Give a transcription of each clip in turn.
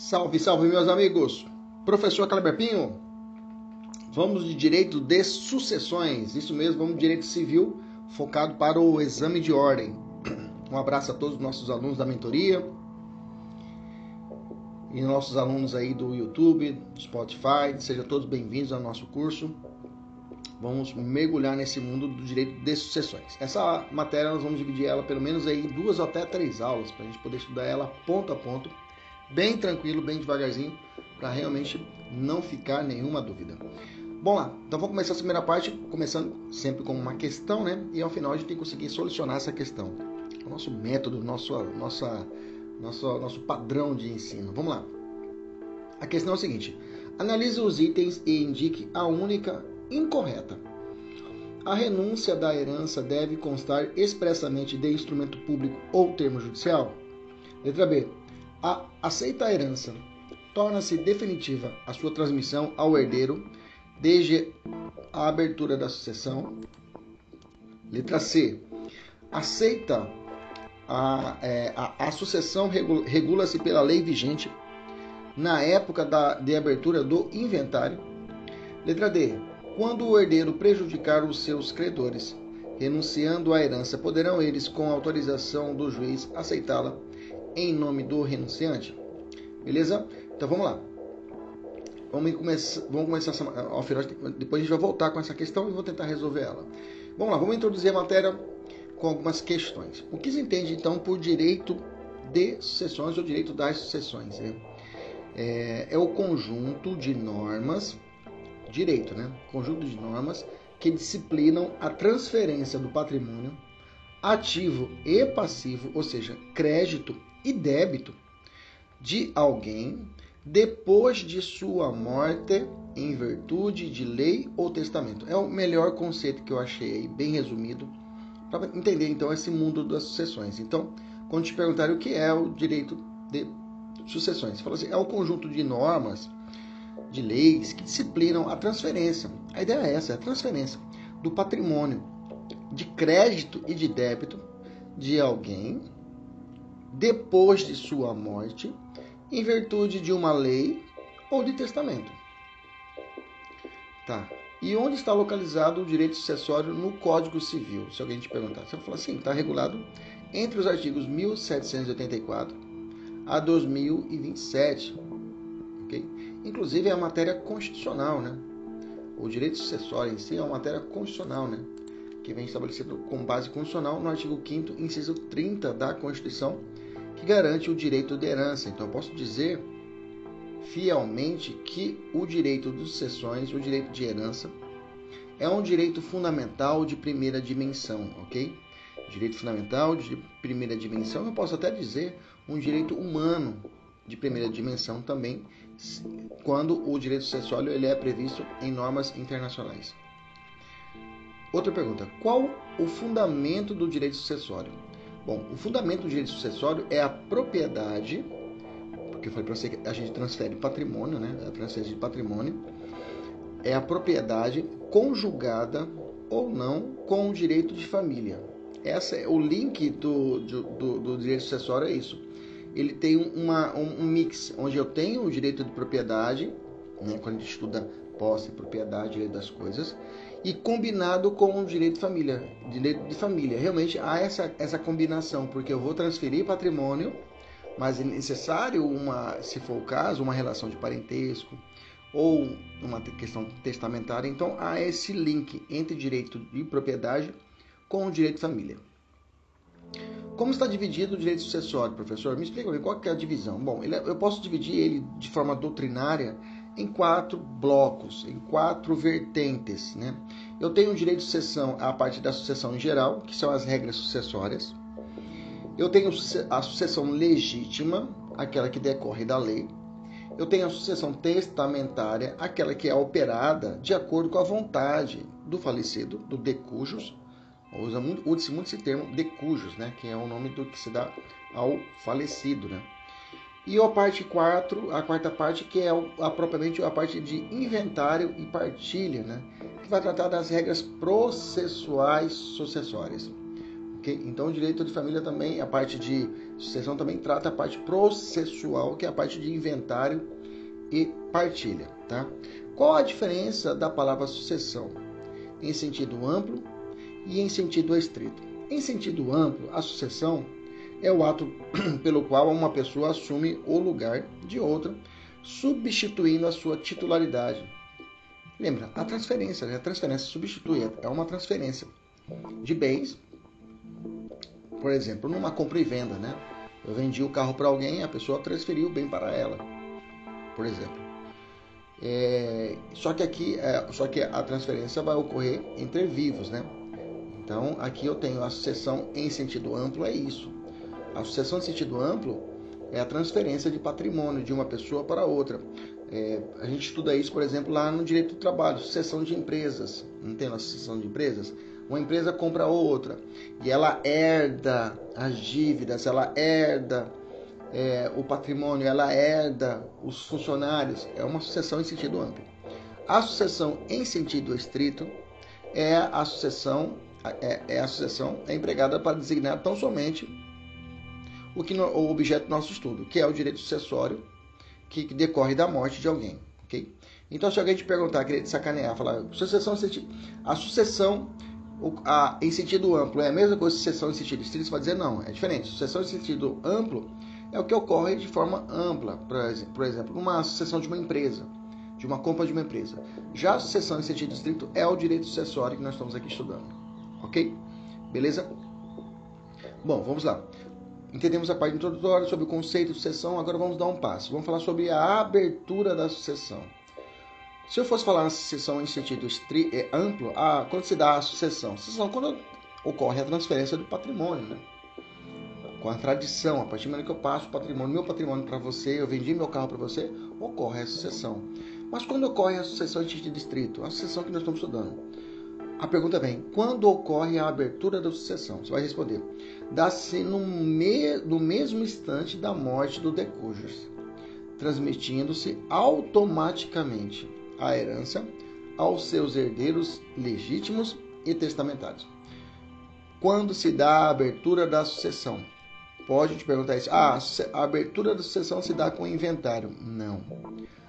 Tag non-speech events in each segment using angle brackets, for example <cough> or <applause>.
Salve, salve, meus amigos! Professor Kleber Pinho, vamos de direito de sucessões, isso mesmo, vamos de direito civil, focado para o exame de ordem. Um abraço a todos os nossos alunos da mentoria e nossos alunos aí do YouTube, do Spotify, sejam todos bem-vindos ao nosso curso. Vamos mergulhar nesse mundo do direito de sucessões. Essa matéria nós vamos dividir ela pelo menos aí duas ou até três aulas para a gente poder estudar ela ponto a ponto bem tranquilo, bem devagarzinho, para realmente não ficar nenhuma dúvida. Bom lá, então vamos começar a primeira parte, começando sempre com uma questão, né? E ao final a gente tem que conseguir solucionar essa questão. O nosso método, nosso, nossa, nosso, nosso padrão de ensino. Vamos lá. A questão é o seguinte: analise os itens e indique a única incorreta. A renúncia da herança deve constar expressamente de instrumento público ou termo judicial? Letra B. A aceita a herança torna-se definitiva a sua transmissão ao herdeiro desde a abertura da sucessão. Letra C. Aceita a, é, a, a sucessão regula-se pela lei vigente na época da, de abertura do inventário. Letra D. Quando o herdeiro prejudicar os seus credores, renunciando à herança, poderão eles, com autorização do juiz, aceitá-la em nome do renunciante. Beleza? Então vamos lá. Vamos começar, vamos começar essa, final, depois a gente vai voltar com essa questão e vou tentar resolver ela. Vamos lá, vamos introduzir a matéria com algumas questões. O que se entende então por direito de sucessões ou direito das sucessões? Né? É, é o conjunto de normas, direito, né? Conjunto de normas que disciplinam a transferência do patrimônio ativo e passivo, ou seja, crédito e débito de alguém depois de sua morte em virtude de lei ou testamento. É o melhor conceito que eu achei aí, bem resumido, para entender então esse mundo das sucessões. Então, quando te perguntarem o que é o direito de sucessões, você fala assim, é o conjunto de normas, de leis que disciplinam a transferência. A ideia é essa, é a transferência do patrimônio de crédito e de débito de alguém depois de sua morte, em virtude de uma lei ou de testamento. Tá. E onde está localizado o direito sucessório no Código Civil? Se alguém te perguntar, você vai falar assim, está regulado entre os artigos 1784 a 2027, ok? Inclusive é a matéria constitucional, né? O direito sucessório em si é uma matéria constitucional, né? Que vem estabelecido com base constitucional no artigo 5 inciso 30 da Constituição que garante o direito de herança. Então, eu posso dizer fielmente que o direito de sucessões, o direito de herança, é um direito fundamental de primeira dimensão, ok? Direito fundamental de primeira dimensão, eu posso até dizer um direito humano de primeira dimensão também, quando o direito sucessório ele é previsto em normas internacionais. Outra pergunta: qual o fundamento do direito sucessório? Bom, o fundamento do direito sucessório é a propriedade, porque foi para você a gente transfere patrimônio, né? A transferência de patrimônio é a propriedade conjugada ou não com o direito de família. Essa é o link do, do, do direito sucessório é isso. Ele tem uma, um, um mix onde eu tenho o direito de propriedade, né? quando a gente estuda posse, propriedade, direito das coisas, e combinado com o direito de família. Direito de família. Realmente há essa, essa combinação, porque eu vou transferir patrimônio, mas é necessário, uma, se for o caso, uma relação de parentesco ou uma questão testamentária. Então há esse link entre direito de propriedade com o direito de família. Como está dividido o direito sucessório, professor? Me explica qual é a divisão. Bom, é, eu posso dividir ele de forma doutrinária em quatro blocos, em quatro vertentes. Né? Eu tenho o direito de sucessão a partir da sucessão em geral, que são as regras sucessórias. Eu tenho a sucessão legítima, aquela que decorre da lei. Eu tenho a sucessão testamentária, aquela que é operada de acordo com a vontade do falecido, do decujus. Usa muito, usa muito esse termo decujus, né? que é o nome do que se dá ao falecido. Né? E a parte 4, a quarta parte, que é a, propriamente a parte de inventário e partilha, né? que vai tratar das regras processuais sucessórias. Okay? Então o direito de família também, a parte de sucessão também trata a parte processual, que é a parte de inventário e partilha. Tá? Qual a diferença da palavra sucessão? Em sentido amplo e em sentido estrito. Em sentido amplo, a sucessão é o ato <clears throat> pelo qual uma pessoa assume o lugar de outra, substituindo a sua titularidade. Lembra, a transferência, né? a transferência substitui, é uma transferência de bens por exemplo, numa compra e venda, né? Eu vendi o carro para alguém, a pessoa transferiu o bem para ela, por exemplo. É, só que aqui, é, só que a transferência vai ocorrer entre vivos, né? Então aqui eu tenho a sucessão em sentido amplo é isso. A sucessão em sentido amplo é a transferência de patrimônio de uma pessoa para outra. É, a gente estuda isso, por exemplo, lá no direito do trabalho, sucessão de empresas. Não tem a sucessão de empresas? Uma empresa compra outra e ela herda as dívidas, ela herda é, o patrimônio, ela herda os funcionários. É uma sucessão em sentido amplo. A sucessão em sentido estrito é a sucessão é, é a sucessão é empregada para designar tão somente o que no, o objeto do nosso estudo, que é o direito sucessório que, que decorre da morte de alguém, ok? Então, se alguém te perguntar, querer te sacanear, falar sucessão, a sucessão a, em sentido amplo é a mesma coisa que sucessão em sentido estrito? Você vai dizer não, é diferente. Sucessão em sentido amplo é o que ocorre de forma ampla, por exemplo, numa sucessão de uma empresa, de uma compra de uma empresa. Já a sucessão em sentido estrito é o direito sucessório que nós estamos aqui estudando. Ok? Beleza? Bom, vamos lá. Entendemos a parte introdutória sobre o conceito de sucessão, agora vamos dar um passo. Vamos falar sobre a abertura da sucessão. Se eu fosse falar na sucessão em sentido é, amplo, ah, quando se dá a sucessão? Sucessão quando ocorre a transferência do patrimônio, né? Com a tradição, a partir do momento que eu passo o patrimônio, meu patrimônio para você, eu vendi meu carro para você, ocorre a sucessão. Mas quando ocorre a sucessão em sentido estrito? A sucessão que nós estamos estudando. A pergunta vem: quando ocorre a abertura da sucessão? Você vai responder: dá-se no, me, no mesmo instante da morte do decujus, transmitindo-se automaticamente a herança aos seus herdeiros legítimos e testamentários. Quando se dá a abertura da sucessão? Pode te perguntar isso. Ah, a abertura da sucessão se dá com o inventário. Não.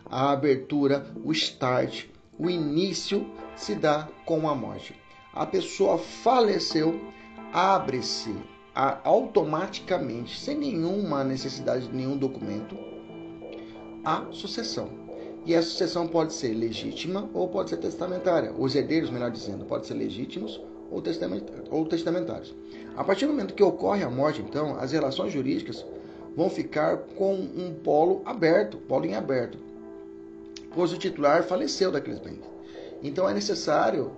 A abertura, o start, o início se dá com a morte. A pessoa faleceu, abre-se automaticamente, sem nenhuma necessidade de nenhum documento, a sucessão. E a sucessão pode ser legítima ou pode ser testamentária. Os herdeiros, melhor dizendo, podem ser legítimos ou testamentários. A partir do momento que ocorre a morte, então, as relações jurídicas vão ficar com um polo aberto, polo em aberto, pois o titular faleceu daqueles bens. Então é necessário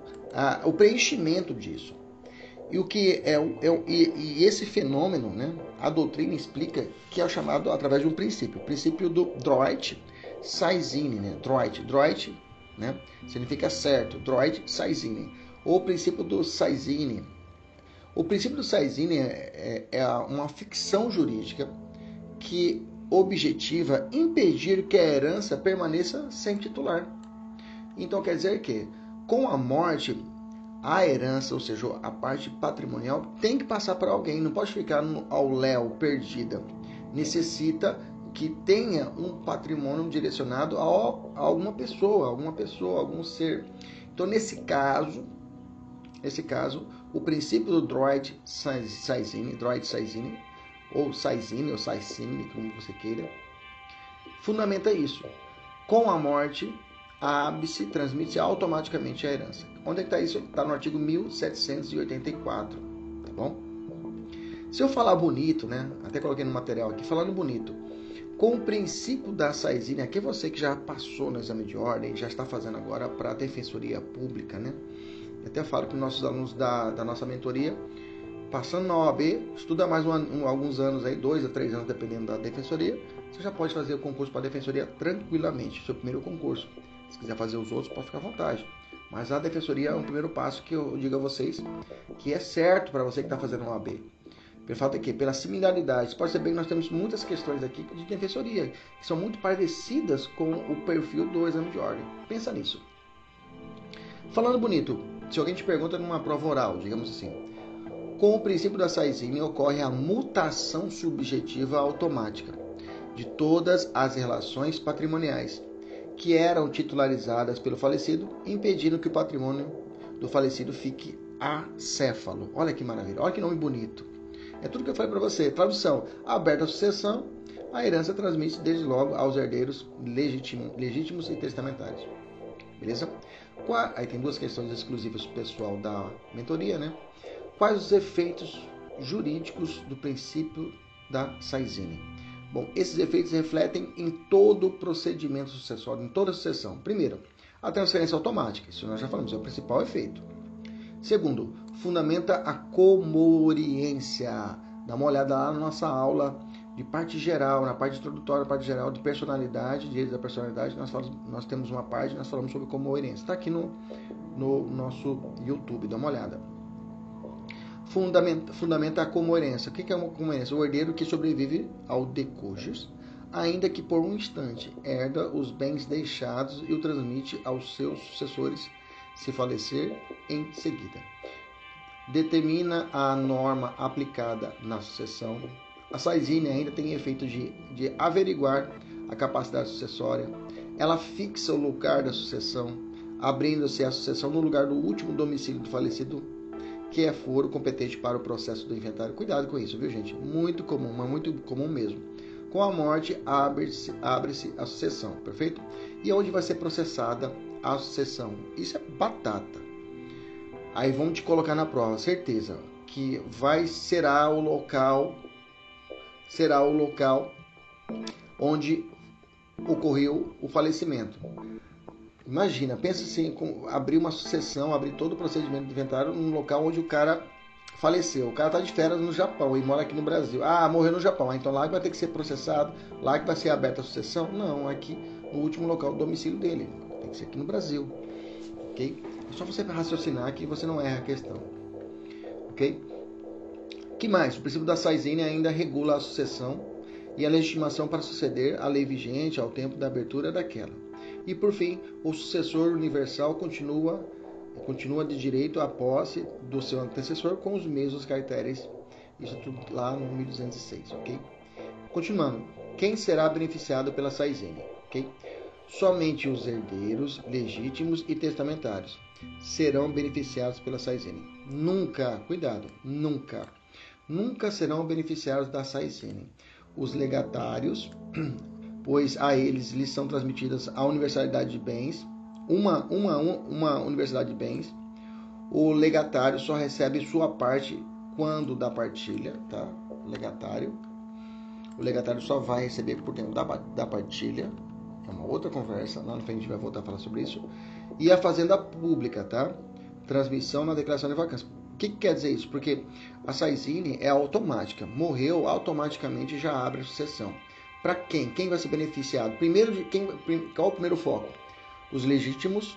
o preenchimento disso. E o que é, é e, e, esse fenômeno, né, a doutrina explica que é chamado através de um princípio, o princípio do Droit, Saizine, né? Droid. Droid né? significa certo. Droid Saizine. Ou princípio do Saizine. O princípio do Saizine é, é, é uma ficção jurídica que objetiva impedir que a herança permaneça sem titular. Então quer dizer que com a morte a herança, ou seja, a parte patrimonial, tem que passar para alguém, não pode ficar no, ao léu, perdida. Necessita que tenha um patrimônio direcionado a, alguma pessoa, alguma pessoa, algum ser. Então, nesse caso, nesse caso, o princípio do Droid Saizine, Droid Saizine, ou Saizine, ou Saizine, como você queira, fundamenta isso. Com a morte, a ábice transmite automaticamente a herança. Onde é que está isso? Está no artigo 1784, tá bom? Se eu falar bonito, né? Até coloquei no material aqui, falando bonito, com o princípio da SAISINE, aqui você que já passou no exame de ordem, já está fazendo agora para a Defensoria Pública, né? Até falo que nossos alunos da, da nossa mentoria, passando na OAB, estuda mais um, um, alguns anos aí, dois a três anos, dependendo da Defensoria, você já pode fazer o concurso para a Defensoria tranquilamente, seu primeiro concurso. Se quiser fazer os outros, pode ficar à vontade. Mas a Defensoria é um primeiro passo que eu digo a vocês que é certo para você que está fazendo uma OAB. Pelo fato é que, pela similaridade, pode ser bem que nós temos muitas questões aqui de defensoria que são muito parecidas com o perfil do exame de ordem. Pensa nisso. Falando bonito, se alguém te pergunta numa prova oral, digamos assim, Com o princípio da Saizine ocorre a mutação subjetiva automática de todas as relações patrimoniais que eram titularizadas pelo falecido, impedindo que o patrimônio do falecido fique acéfalo. Olha que maravilha, olha que nome bonito. É tudo que eu falei para você. Tradução: aberta a sucessão, a herança transmite desde logo aos herdeiros legítimos e testamentários. Beleza? Aí tem duas questões exclusivas pessoal da mentoria, né? Quais os efeitos jurídicos do princípio da Saizine? Bom, esses efeitos refletem em todo o procedimento sucessório, em toda a sucessão. Primeiro, a transferência automática, isso nós já falamos, é o principal efeito. Segundo, fundamenta a comoriência. Dá uma olhada lá na nossa aula de parte geral, na parte introdutória, parte geral de personalidade, direitos da personalidade, nós, falamos, nós temos uma parte, nós falamos sobre comoerência. Está aqui no, no nosso YouTube, dá uma olhada. Fundamenta, fundamenta a comoerência. O que é uma comoerência? O herdeiro que sobrevive ao decujus, ainda que por um instante, herda os bens deixados e o transmite aos seus sucessores se falecer em seguida. Determina a norma aplicada na sucessão a Saizine ainda tem efeito de, de averiguar a capacidade sucessória. Ela fixa o lugar da sucessão, abrindo-se a sucessão no lugar do último domicílio do falecido, que é foro competente para o processo do inventário. Cuidado com isso, viu, gente? Muito comum, mas muito comum mesmo. Com a morte, abre-se abre a sucessão, perfeito? E onde vai ser processada a sucessão? Isso é batata. Aí vamos te colocar na prova, certeza, que vai será o local será o local onde ocorreu o falecimento. Imagina, pensa assim, abrir uma sucessão, abrir todo o procedimento de inventário num local onde o cara faleceu. O cara está de férias no Japão e mora aqui no Brasil. Ah, morreu no Japão. Ah, então lá vai ter que ser processado, lá que vai ser aberta a sucessão? Não, aqui no último local do domicílio dele. Tem que ser aqui no Brasil. Ok? É só você raciocinar que você não erra a questão. Ok? que mais? O princípio da Saizene ainda regula a sucessão e a legitimação para suceder a lei vigente ao tempo da abertura daquela. E por fim, o sucessor universal continua continua de direito à posse do seu antecessor com os mesmos caracteres. Isso tudo lá no 1206, ok? Continuando, quem será beneficiado pela Saizene, ok? Somente os herdeiros legítimos e testamentários serão beneficiados pela Saizene. Nunca, cuidado, nunca nunca serão beneficiários da SAICN. Os legatários, <clears throat> pois a eles lhes são transmitidas a universalidade de bens, uma, uma, uma universalidade de bens, o legatário só recebe sua parte quando da partilha, tá? Legatário. O legatário só vai receber por dentro da, da partilha. É uma outra conversa. Lá no frente a gente vai voltar a falar sobre isso. E a fazenda pública, tá? Transmissão na declaração de vacância. O que, que, quer dizer isso? Porque a Saizine é automática. Morreu, automaticamente já abre a sucessão. Para quem? Quem vai ser beneficiado? Primeiro, quem, qual é o primeiro foco? Os legítimos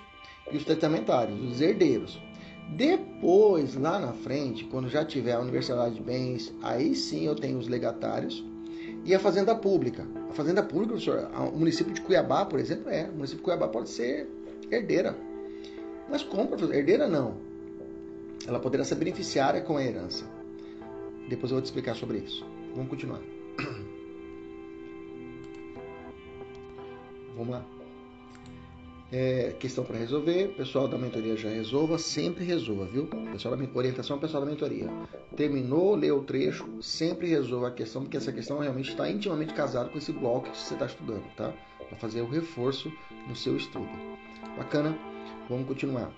e os testamentários, os herdeiros. Depois, lá na frente, quando já tiver a universalidade de bens, aí sim eu tenho os legatários e a fazenda pública. A fazenda pública, professor, o município de Cuiabá, por exemplo, é. O município de Cuiabá pode ser herdeira. Mas como, professor? Herdeira não ela poderá ser beneficiária com a herança. Depois eu vou te explicar sobre isso. Vamos continuar. Vamos lá. É, questão para resolver. Pessoal da mentoria já resolva. Sempre resolva, viu? Pessoal da orientação pessoal da mentoria. Terminou, leu o trecho, sempre resolva a questão, porque essa questão realmente está intimamente casada com esse bloco que você está estudando, tá? Para fazer o reforço no seu estudo. Bacana? Vamos continuar.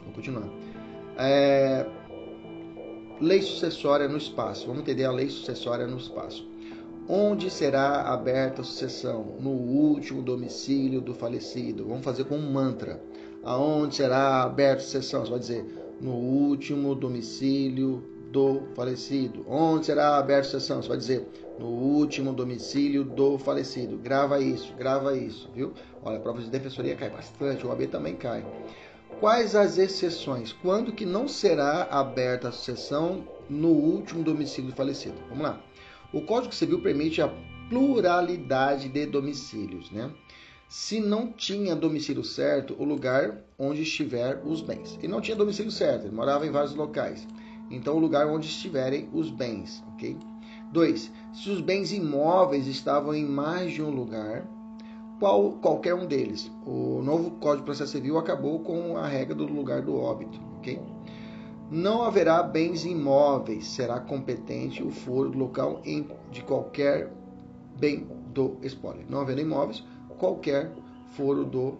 Vamos continuar. É, lei sucessória no espaço. Vamos entender a lei sucessória no espaço. Onde será aberta a sucessão? No último domicílio do falecido. Vamos fazer com um mantra. Aonde será aberta a sucessão? Você vai dizer no último domicílio do falecido. Onde será aberta a sucessão? Você vai dizer no último domicílio do falecido. Grava isso, grava isso, viu? Olha, a prova de defensoria cai bastante, o AB também cai. Quais as exceções? Quando que não será aberta a sucessão no último domicílio falecido? Vamos lá. O Código Civil permite a pluralidade de domicílios, né? Se não tinha domicílio certo, o lugar onde estiver os bens. E não tinha domicílio certo, ele morava em vários locais. Então, o lugar onde estiverem os bens, ok? 2. Se os bens imóveis estavam em mais de um lugar, qual, qualquer um deles. O novo Código de Processo Civil acabou com a regra do lugar do óbito, ok? Não haverá bens imóveis, será competente o foro do local em, de qualquer bem do espólio. Não haverá imóveis, qualquer foro do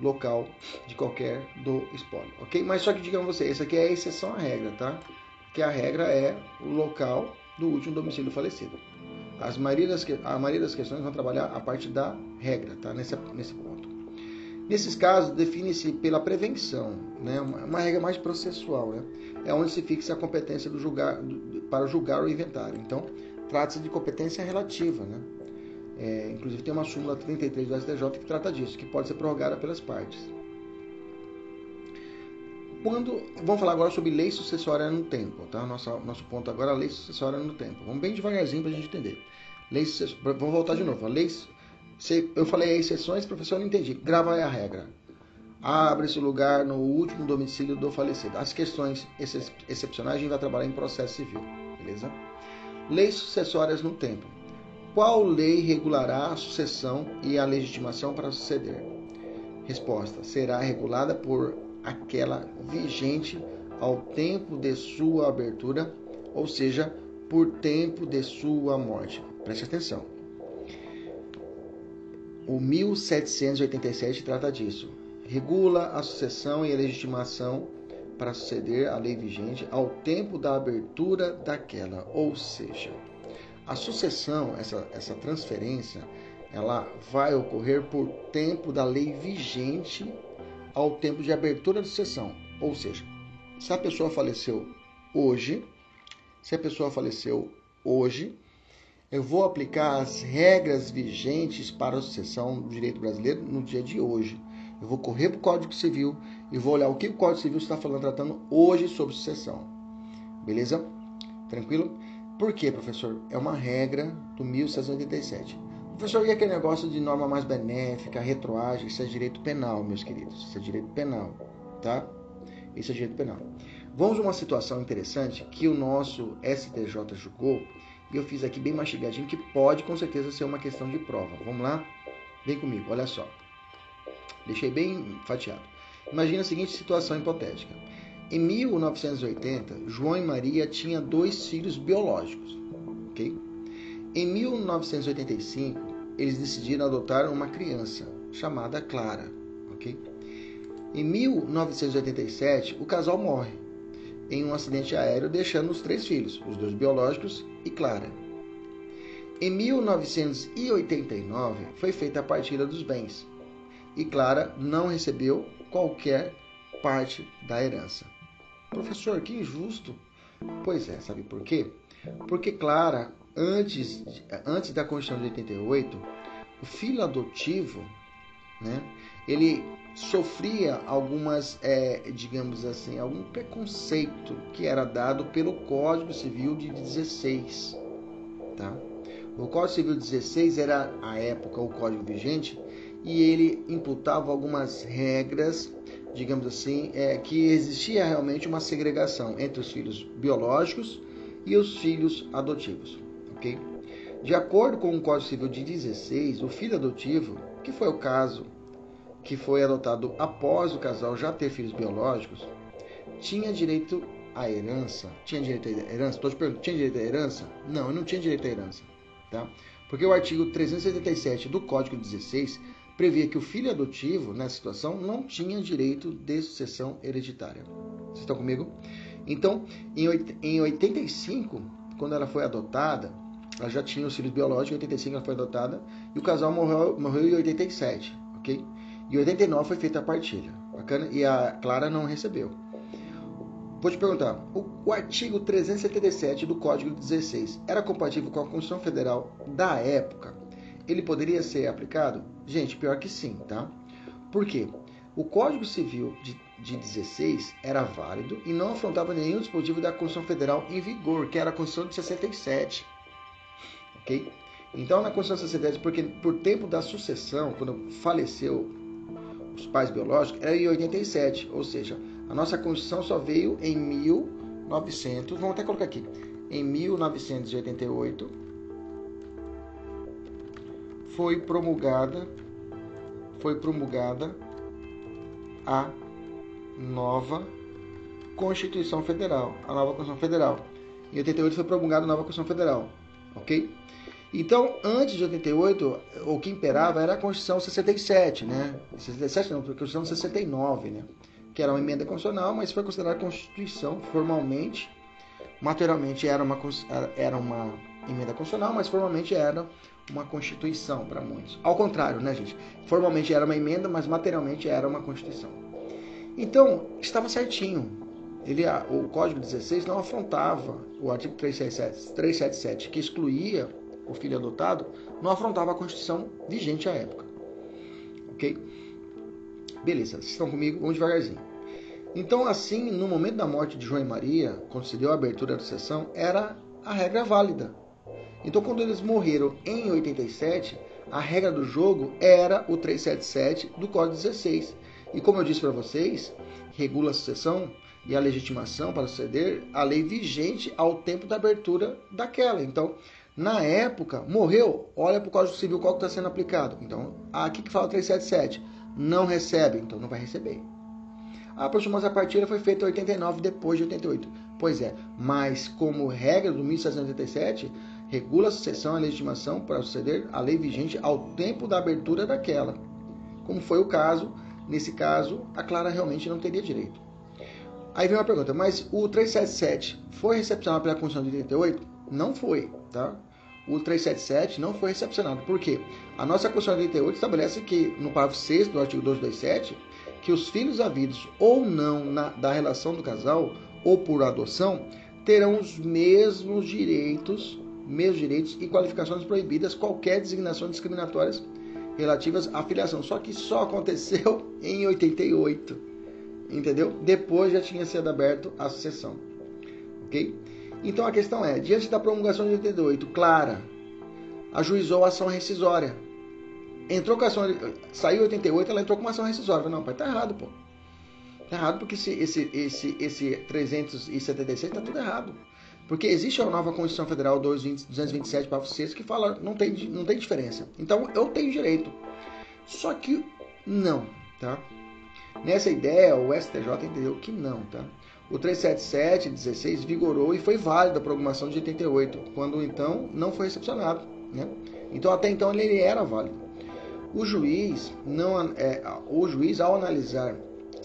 local de qualquer do espólio, ok? Mas só que digamos você, essa aqui é a exceção à regra, tá? Que a regra é o local do último domicílio falecido. As maioria das, a maioria das questões vão trabalhar a parte da regra, tá? Nesse, nesse ponto. Nesses casos, define-se pela prevenção, né? Uma, regra mais processual, né? É onde se fixa a competência do julgar, do, para julgar o inventário. Então, trata-se de competência relativa, né? É, inclusive tem uma súmula 33 do STJ que trata disso, que pode ser prorrogada pelas partes. Quando, vamos falar agora sobre lei sucessória no tempo, tá? Nosso, nosso ponto agora é lei sucessória no tempo. Vamos bem devagarzinho para a gente entender. Lei vamos voltar de novo. Leis, eu falei exceções, professor, não entendi. Grava aí a regra. Abre-se lugar no último domicílio do falecido. As questões excepcionais a gente vai trabalhar em processo civil, beleza? Leis sucessórias no tempo. Qual lei regulará a sucessão e a legitimação para suceder? Resposta: será regulada por aquela vigente ao tempo de sua abertura, ou seja, por tempo de sua morte. Preste atenção. O 1787 trata disso. Regula a sucessão e a legitimação para suceder a lei vigente ao tempo da abertura daquela, ou seja, a sucessão, essa, essa transferência, ela vai ocorrer por tempo da lei vigente ao tempo de abertura da sucessão. Ou seja, se a pessoa faleceu hoje, se a pessoa faleceu hoje, eu vou aplicar as regras vigentes para a sucessão do direito brasileiro no dia de hoje. Eu vou correr para o Código Civil e vou olhar o que o Código Civil está falando, tratando hoje sobre sucessão. Beleza? Tranquilo? Por quê, professor? É uma regra do 1687. Professor, e aquele negócio de norma mais benéfica, retroagem, isso é direito penal, meus queridos. Isso é direito penal, tá? Isso é direito penal. Vamos a uma situação interessante que o nosso STJ julgou, eu fiz aqui bem mastigadinho, que pode com certeza ser uma questão de prova. Vamos lá? Vem comigo, olha só. Deixei bem fatiado. Imagina a seguinte situação hipotética. Em 1980, João e Maria tinham dois filhos biológicos. ok? Em 1985, eles decidiram adotar uma criança chamada Clara. ok? Em 1987, o casal morre em um acidente aéreo, deixando os três filhos, os dois biológicos e Clara. Em 1989, foi feita a partilha dos bens e Clara não recebeu qualquer parte da herança. Professor, que injusto. Pois é, sabe por quê? Porque, Clara, antes, antes da Constituição de 88, o filho adotivo, né, ele sofria algumas, é, digamos assim, algum preconceito que era dado pelo Código Civil de 16, tá? O Código Civil 16 era, à época, o código vigente e ele imputava algumas regras digamos assim, é que existia realmente uma segregação entre os filhos biológicos e os filhos adotivos, ok? De acordo com o Código Civil de 16, o filho adotivo, que foi o caso que foi adotado após o casal já ter filhos biológicos, tinha direito à herança. Tinha direito à herança? Estou te perguntando, tinha direito à herança? Não, não tinha direito à herança, tá? Porque o artigo 377 do Código 16 previa que o filho adotivo, nessa situação, não tinha direito de sucessão hereditária. Vocês estão comigo? Então, em 85, quando ela foi adotada, ela já tinha os filhos biológicos, em 85 ela foi adotada, e o casal morreu, morreu em 87, ok? Em 89 foi feita a partilha, bacana? E a Clara não recebeu. Vou te perguntar, o, o artigo 377 do Código 16 era compatível com a Constituição Federal da época? Ele poderia ser aplicado? Gente, pior que sim, tá? Por quê? O Código Civil de, de 16 era válido e não afrontava nenhum dispositivo da Constituição Federal em vigor, que era a Constituição de 67. Ok? Então, na Constituição de 67, porque por tempo da sucessão, quando faleceu os pais biológicos, era em 87, ou seja, a nossa Constituição só veio em 1000 1900, vamos até colocar aqui, em 1988 foi promulgada foi promulgada a nova Constituição Federal, a nova Constituição Federal. Em 88 foi promulgada a nova Constituição Federal, ok? Então, antes de 88, o que imperava era a Constituição 67, né? 67 não, a Constituição 69, né? Que era uma emenda constitucional, mas foi considerada Constituição formalmente, materialmente era uma, era uma emenda constitucional, mas formalmente era uma Constituição para muitos. Ao contrário, né, gente? Formalmente era uma emenda, mas materialmente era uma Constituição. Então, estava certinho. Ele, o Código 16 não afrontava o artigo 377, 377 que excluía o filho adotado, não afrontava a Constituição vigente à época. Ok? Beleza, vocês estão comigo? Vamos devagarzinho. Então, assim, no momento da morte de João e Maria, quando se deu a abertura da sessão, era a regra válida. Então, quando eles morreram em 87, a regra do jogo era o 377 do Código 16. E como eu disse para vocês, regula a sucessão e a legitimação para suceder a lei vigente ao tempo da abertura daquela. Então, na época, morreu, olha para o Código Civil qual está sendo aplicado. Então, aqui que fala 377, não recebe, então não vai receber. A aproximação da partilha foi feita em 89, depois de 88. Pois é, mas como regra do 1787, regula a sucessão e a legitimação para suceder a lei vigente ao tempo da abertura daquela. Como foi o caso, nesse caso, a Clara realmente não teria direito. Aí vem uma pergunta, mas o 377 foi recepcionado pela Constituição de 88? Não foi, tá? O 377 não foi recepcionado. Por quê? A nossa Constituição de 88 estabelece que, no parágrafo 6 do artigo 227, que os filhos havidos ou não na, da relação do casal ou por adoção terão os mesmos direitos, mesmos direitos e qualificações proibidas qualquer designação discriminatórias relativas à filiação. Só que só aconteceu <laughs> em 88 entendeu? Depois já tinha sido aberto a sucessão, ok? Então a questão é, diante da promulgação de 88, Clara ajuizou a ação rescisória. Entrou com a ação, saiu 88, ela entrou com uma ação rescisória. Não, pai, tá errado, pô. Tá errado porque esse, esse, esse, esse 376 tá tudo errado. Porque existe a nova Constituição Federal 227, parágrafo 6, que fala não tem, não tem diferença. Então eu tenho direito. Só que não, tá? Nessa ideia, o STJ entendeu que não, tá? O 377 16 vigorou e foi válido a promulgação de 88, quando então não foi recepcionado, né? Então até então ele era válido. O juiz não é, o juiz ao analisar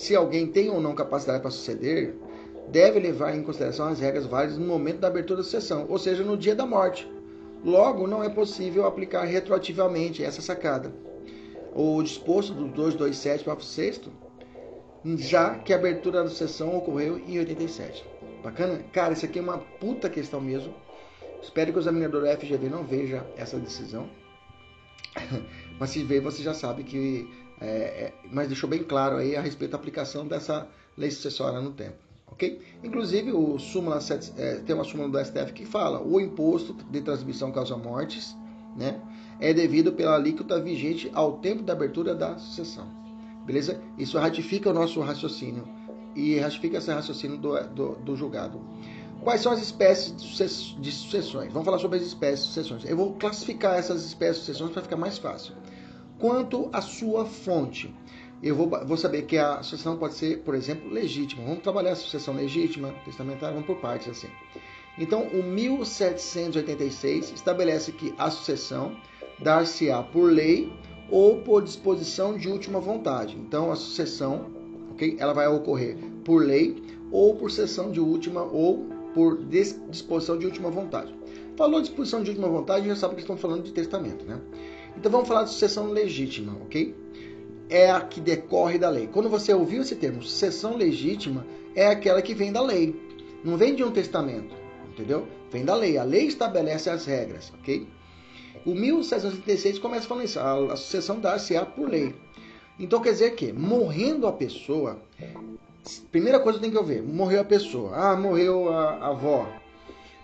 se alguém tem ou não capacidade para suceder, deve levar em consideração as regras válidas no momento da abertura da sessão, ou seja, no dia da morte. Logo, não é possível aplicar retroativamente essa sacada. O disposto do 227 para o 6 já que a abertura da sessão ocorreu em 87. Bacana? Cara, isso aqui é uma puta questão mesmo. Espero que o examinador FGV não veja essa decisão. <laughs> Mas se ver, você já sabe que. É, é, mas deixou bem claro aí a respeito da aplicação dessa lei sucessória no tempo. Ok? Inclusive, o súmula 7, é, tem uma súmula do STF que fala o imposto de transmissão causa mortes né, é devido pela alíquota vigente ao tempo da abertura da sucessão. Beleza? Isso ratifica o nosso raciocínio e ratifica esse raciocínio do, do, do julgado. Quais são as espécies de sucessões? Vamos falar sobre as espécies de sucessões. Eu vou classificar essas espécies de sucessões para ficar mais fácil. Quanto à sua fonte, eu vou, vou saber que a sucessão pode ser, por exemplo, legítima. Vamos trabalhar a sucessão legítima, testamentária, vamos por partes assim. Então, o 1786 estabelece que a sucessão dar-se-á por lei ou por disposição de última vontade. Então a sucessão, ok? Ela vai ocorrer por lei ou por sessão de última ou por disposição de última vontade. Falou disposição de última vontade, já sabe que estão falando de testamento, né? Então vamos falar de sucessão legítima, ok? É a que decorre da lei. Quando você ouviu esse termo, sucessão legítima, é aquela que vem da lei. Não vem de um testamento, entendeu? Vem da lei. A lei estabelece as regras, ok? O 1736 começa falando isso, a, a sucessão dar-se-á por lei. Então quer dizer que, morrendo a pessoa, primeira coisa tem que eu ver, morreu a pessoa, ah, morreu a, a avó.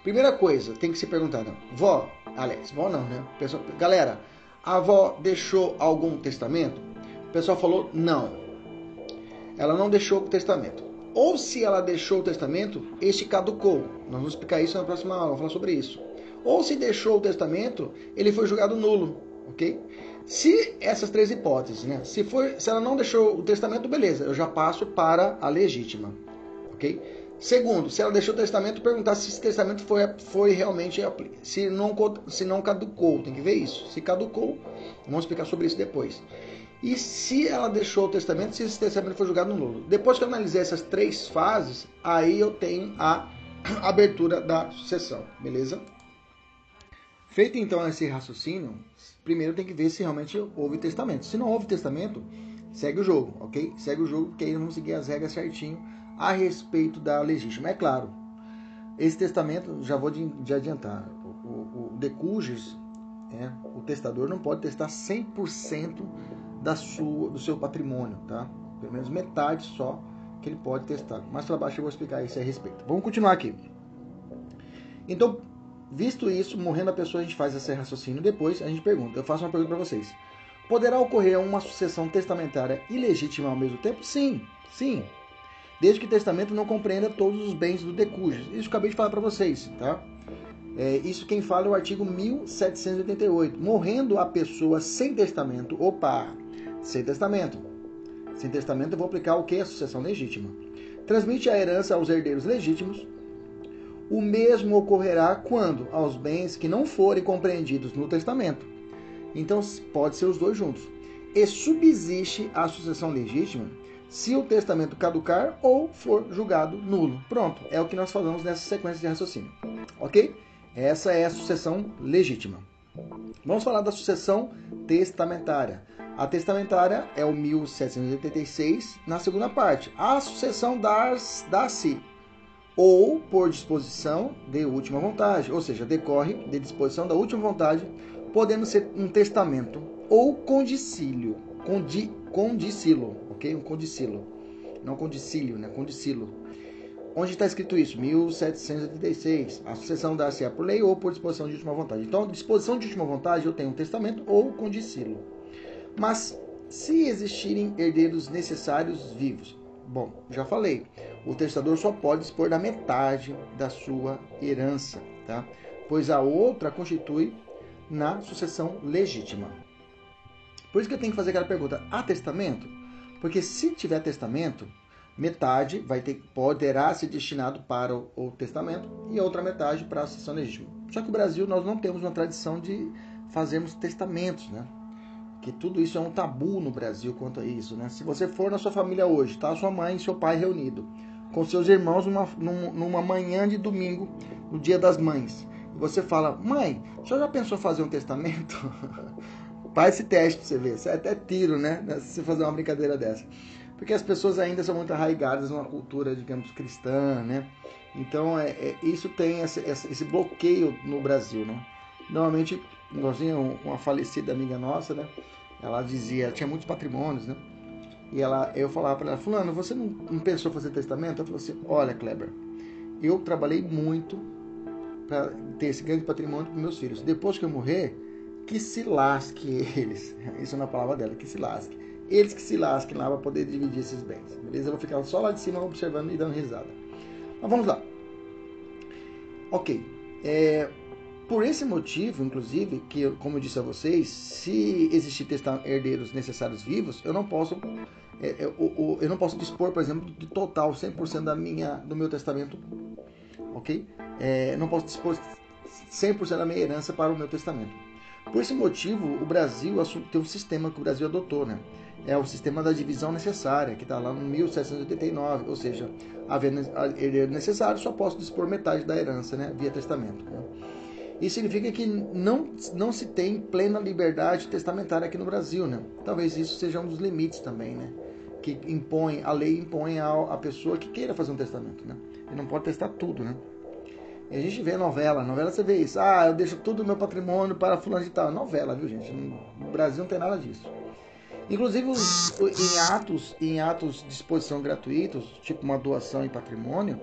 Primeira coisa, tem que se perguntar, não, vó, aliás, vó não, né? Pessoa, galera, a avó deixou algum testamento? O pessoal falou, não. Ela não deixou o testamento. ou se ela deixou o testamento, este caducou. Nós vamos explicar isso na próxima aula, vamos falar sobre isso. Ou se deixou o testamento, ele foi julgado nulo, ok? Se essas três hipóteses, né? Se, foi, se ela não deixou o testamento, beleza, eu já passo para a legítima, ok? Segundo, se ela deixou o testamento, perguntar se esse testamento foi, foi realmente se não se não caducou, tem que ver isso. Se caducou, vamos explicar sobre isso depois. E se ela deixou o testamento, se esse testamento foi julgado nulo. Depois que eu analisei essas três fases, aí eu tenho a <clears throat> abertura da sucessão, beleza? Feito então esse raciocínio, primeiro tem que ver se realmente houve testamento. Se não houve testamento, segue o jogo, ok? Segue o jogo, porque aí vamos seguir as regras certinho a respeito da legítima. É claro, esse testamento, já vou de, adiantar, o, o, o é, o testador não pode testar 100% da sua, do seu patrimônio, tá? Pelo menos metade só que ele pode testar. Mais para baixo eu vou explicar isso a respeito. Vamos continuar aqui. Então, visto isso, morrendo a pessoa, a gente faz esse raciocínio. Depois a gente pergunta. Eu faço uma pergunta para vocês. Poderá ocorrer uma sucessão testamentária ilegítima ao mesmo tempo? Sim, sim. Desde que o testamento não compreenda todos os bens do decúgio. Isso acabei de falar para vocês, tá? É, isso quem fala é o artigo 1788. Morrendo a pessoa sem testamento, opa, sem testamento. Sem testamento eu vou aplicar o que? A sucessão legítima. Transmite a herança aos herdeiros legítimos. O mesmo ocorrerá quando aos bens que não forem compreendidos no testamento. Então pode ser os dois juntos. E subsiste a sucessão legítima se o testamento caducar ou for julgado nulo. Pronto, é o que nós falamos nessa sequência de raciocínio. Ok? Essa é a sucessão legítima. Vamos falar da sucessão testamentária. A testamentária é o 1786, na segunda parte. A sucessão dá-se ou por disposição de última vontade, ou seja, decorre de disposição da última vontade, podendo ser um testamento ou condicílio, condi, condicilo, ok? Um condicilo, não condicílio, né? Condicilo. Onde está escrito isso? 1786. A sucessão dá-se por lei ou por disposição de última vontade. Então, disposição de última vontade, eu tenho um testamento ou condicilo. Mas se existirem herdeiros necessários vivos, bom, já falei, o testador só pode dispor da metade da sua herança, tá? Pois a outra constitui na sucessão legítima. Por isso que eu tenho que fazer aquela pergunta: há testamento? Porque se tiver testamento, metade vai ter, poderá ser destinado para o, o testamento e a outra metade para a sucessão legítima. Só que no Brasil nós não temos uma tradição de fazermos testamentos, né? Que tudo isso é um tabu no Brasil quanto a isso, né? Se você for na sua família hoje, tá sua mãe e seu pai reunido com seus irmãos numa, numa manhã de domingo, no dia das mães, e você fala, mãe, você já pensou fazer um testamento? <laughs> Faz esse teste pra você ver, isso é até tiro, né? Se você fazer uma brincadeira dessa. Porque as pessoas ainda são muito arraigadas numa cultura, digamos, cristã, né? Então, é, é isso tem esse, esse bloqueio no Brasil, né? Normalmente igualzinho uma falecida amiga nossa, né? Ela dizia, ela tinha muitos patrimônios, né? E ela, eu falava para ela, fulano, você não, não pensou fazer testamento? Ela falou assim, olha, Kleber, eu trabalhei muito para ter esse grande patrimônio para meus filhos. Depois que eu morrer, que se lasque eles. <laughs> Isso é uma palavra dela, que se lasque. Eles que se lasquem lá para poder dividir esses bens. Beleza? Eu vou ficar só lá de cima observando e dando risada. Mas vamos lá. Ok. É, por esse motivo, inclusive, que como eu disse a vocês, se existir herdeiros necessários vivos, eu não posso é, é eu, eu, não posso dispor, por exemplo, de total 100% da minha do meu testamento, ok? É, não posso dispor 100% da minha herança para o meu testamento. Por esse motivo, o Brasil tem um sistema que o Brasil adotou, né? É o sistema da divisão necessária, que está lá no 1789, ou seja, havendo herdeiro necessário, só posso dispor metade da herança, né? Via testamento. Né? Isso significa que não, não se tem plena liberdade testamentária aqui no Brasil, né? Talvez isso seja um dos limites também, né? Que impõe, a lei impõe a pessoa que queira fazer um testamento, né? E não pode testar tudo, né? E a gente vê novela, novela você vê isso. Ah, eu deixo tudo o meu patrimônio para fulano de tal. Novela, viu, gente? No Brasil não tem nada disso. Inclusive em atos, em atos de exposição gratuitos, tipo uma doação em patrimônio,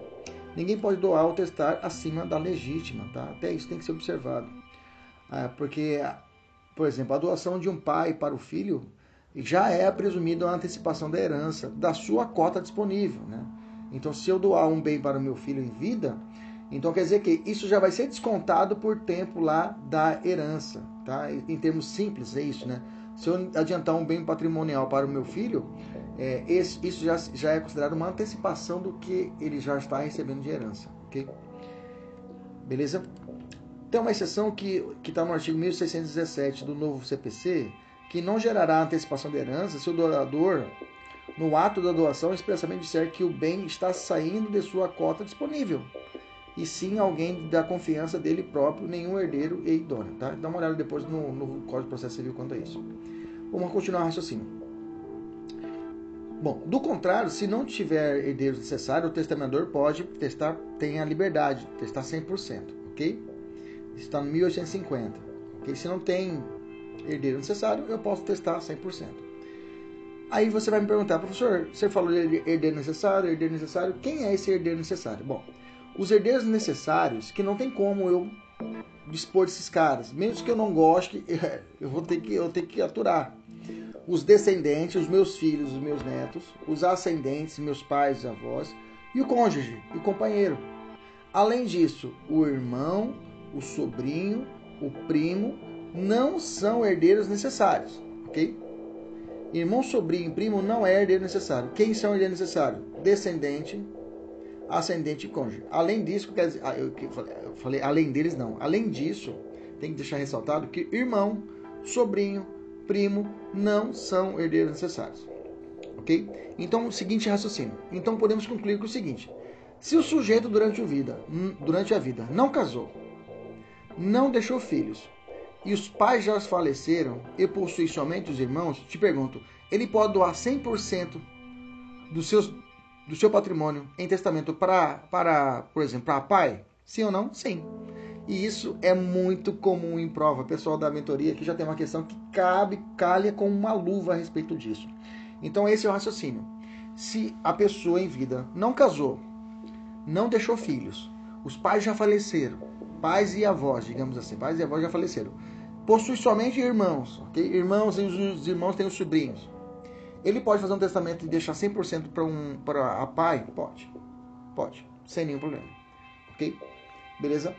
Ninguém pode doar ou testar acima da legítima, tá? Até isso tem que ser observado. Ah, porque, por exemplo, a doação de um pai para o filho já é presumida a antecipação da herança, da sua cota disponível, né? Então, se eu doar um bem para o meu filho em vida, então quer dizer que isso já vai ser descontado por tempo lá da herança, tá? Em termos simples, é isso, né? Se eu adiantar um bem patrimonial para o meu filho, é, esse, isso já, já é considerado uma antecipação do que ele já está recebendo de herança, ok? Beleza? Tem uma exceção que está no artigo 1617 do novo CPC, que não gerará antecipação de herança se o doador, no ato da doação, expressamente disser que o bem está saindo de sua cota disponível, e sim alguém da confiança dele próprio, nenhum herdeiro e idôneo. Tá? Dá uma olhada depois no, no Código de Processo Civil quanto a isso. Vamos continuar o raciocínio. Bom, do contrário, se não tiver herdeiros necessários, o testamentador pode testar, tem a liberdade, testar 100%, ok? Está no 1850. Okay? Se não tem herdeiro necessário, eu posso testar 100%. Aí você vai me perguntar, professor, você falou de herdeiro necessário, herdeiro necessário, quem é esse herdeiro necessário? Bom, os herdeiros necessários, que não tem como eu dispor desses caras, mesmo que eu não goste, <laughs> eu vou ter que, eu tenho que aturar. Os descendentes, os meus filhos, os meus netos, os ascendentes, meus pais avós, e o cônjuge e companheiro. Além disso, o irmão, o sobrinho, o primo, não são herdeiros necessários, ok? Irmão, sobrinho primo não é herdeiro necessário. Quem são herdeiros necessários? Descendente, ascendente e cônjuge. Além disso, ah, eu falei, além deles não. Além disso, tem que deixar ressaltado que irmão, sobrinho, primo não são herdeiros necessários. Ok? Então, o seguinte raciocínio. Então, podemos concluir com o seguinte: se o sujeito durante a vida, durante a vida não casou, não deixou filhos e os pais já faleceram e possui somente os irmãos, te pergunto, ele pode doar 100% dos seus, do seu patrimônio em testamento para, para por exemplo, para pai? Sim ou não? Sim. E isso é muito comum em prova. Pessoal da mentoria que já tem uma questão que cabe, calha com uma luva a respeito disso. Então esse é o raciocínio. Se a pessoa em vida não casou, não deixou filhos, os pais já faleceram, pais e avós, digamos assim, pais e avós já faleceram. Possui somente irmãos, ok? Irmãos e os irmãos têm os sobrinhos. Ele pode fazer um testamento e deixar 100% para um, para a pai? Pode. Pode, sem nenhum problema. Ok? Beleza?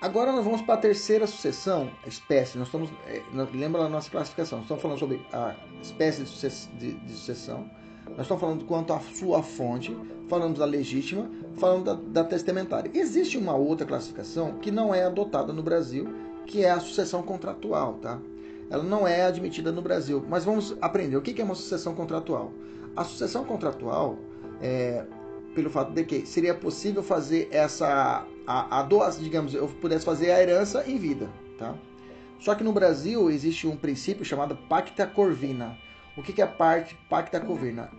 Agora nós vamos para a terceira sucessão, espécie. Nós estamos, é, lembra da nossa classificação? Nós estamos falando sobre a espécie de, sucessão nós estamos falando quanto à sua fonte, falamos da legítima, falando da, da testamentária. Existe uma outra classificação que não é adotada no Brasil, que é a sucessão contratual, tá? Ela não é admitida no Brasil, mas vamos aprender o que é uma sucessão contratual. A sucessão contratual é pelo fato de que seria possível fazer essa a, a doação, digamos, eu pudesse fazer a herança em vida, tá? Só que no Brasil existe um princípio chamado pacta corvina. O que, é parte pacta coverna?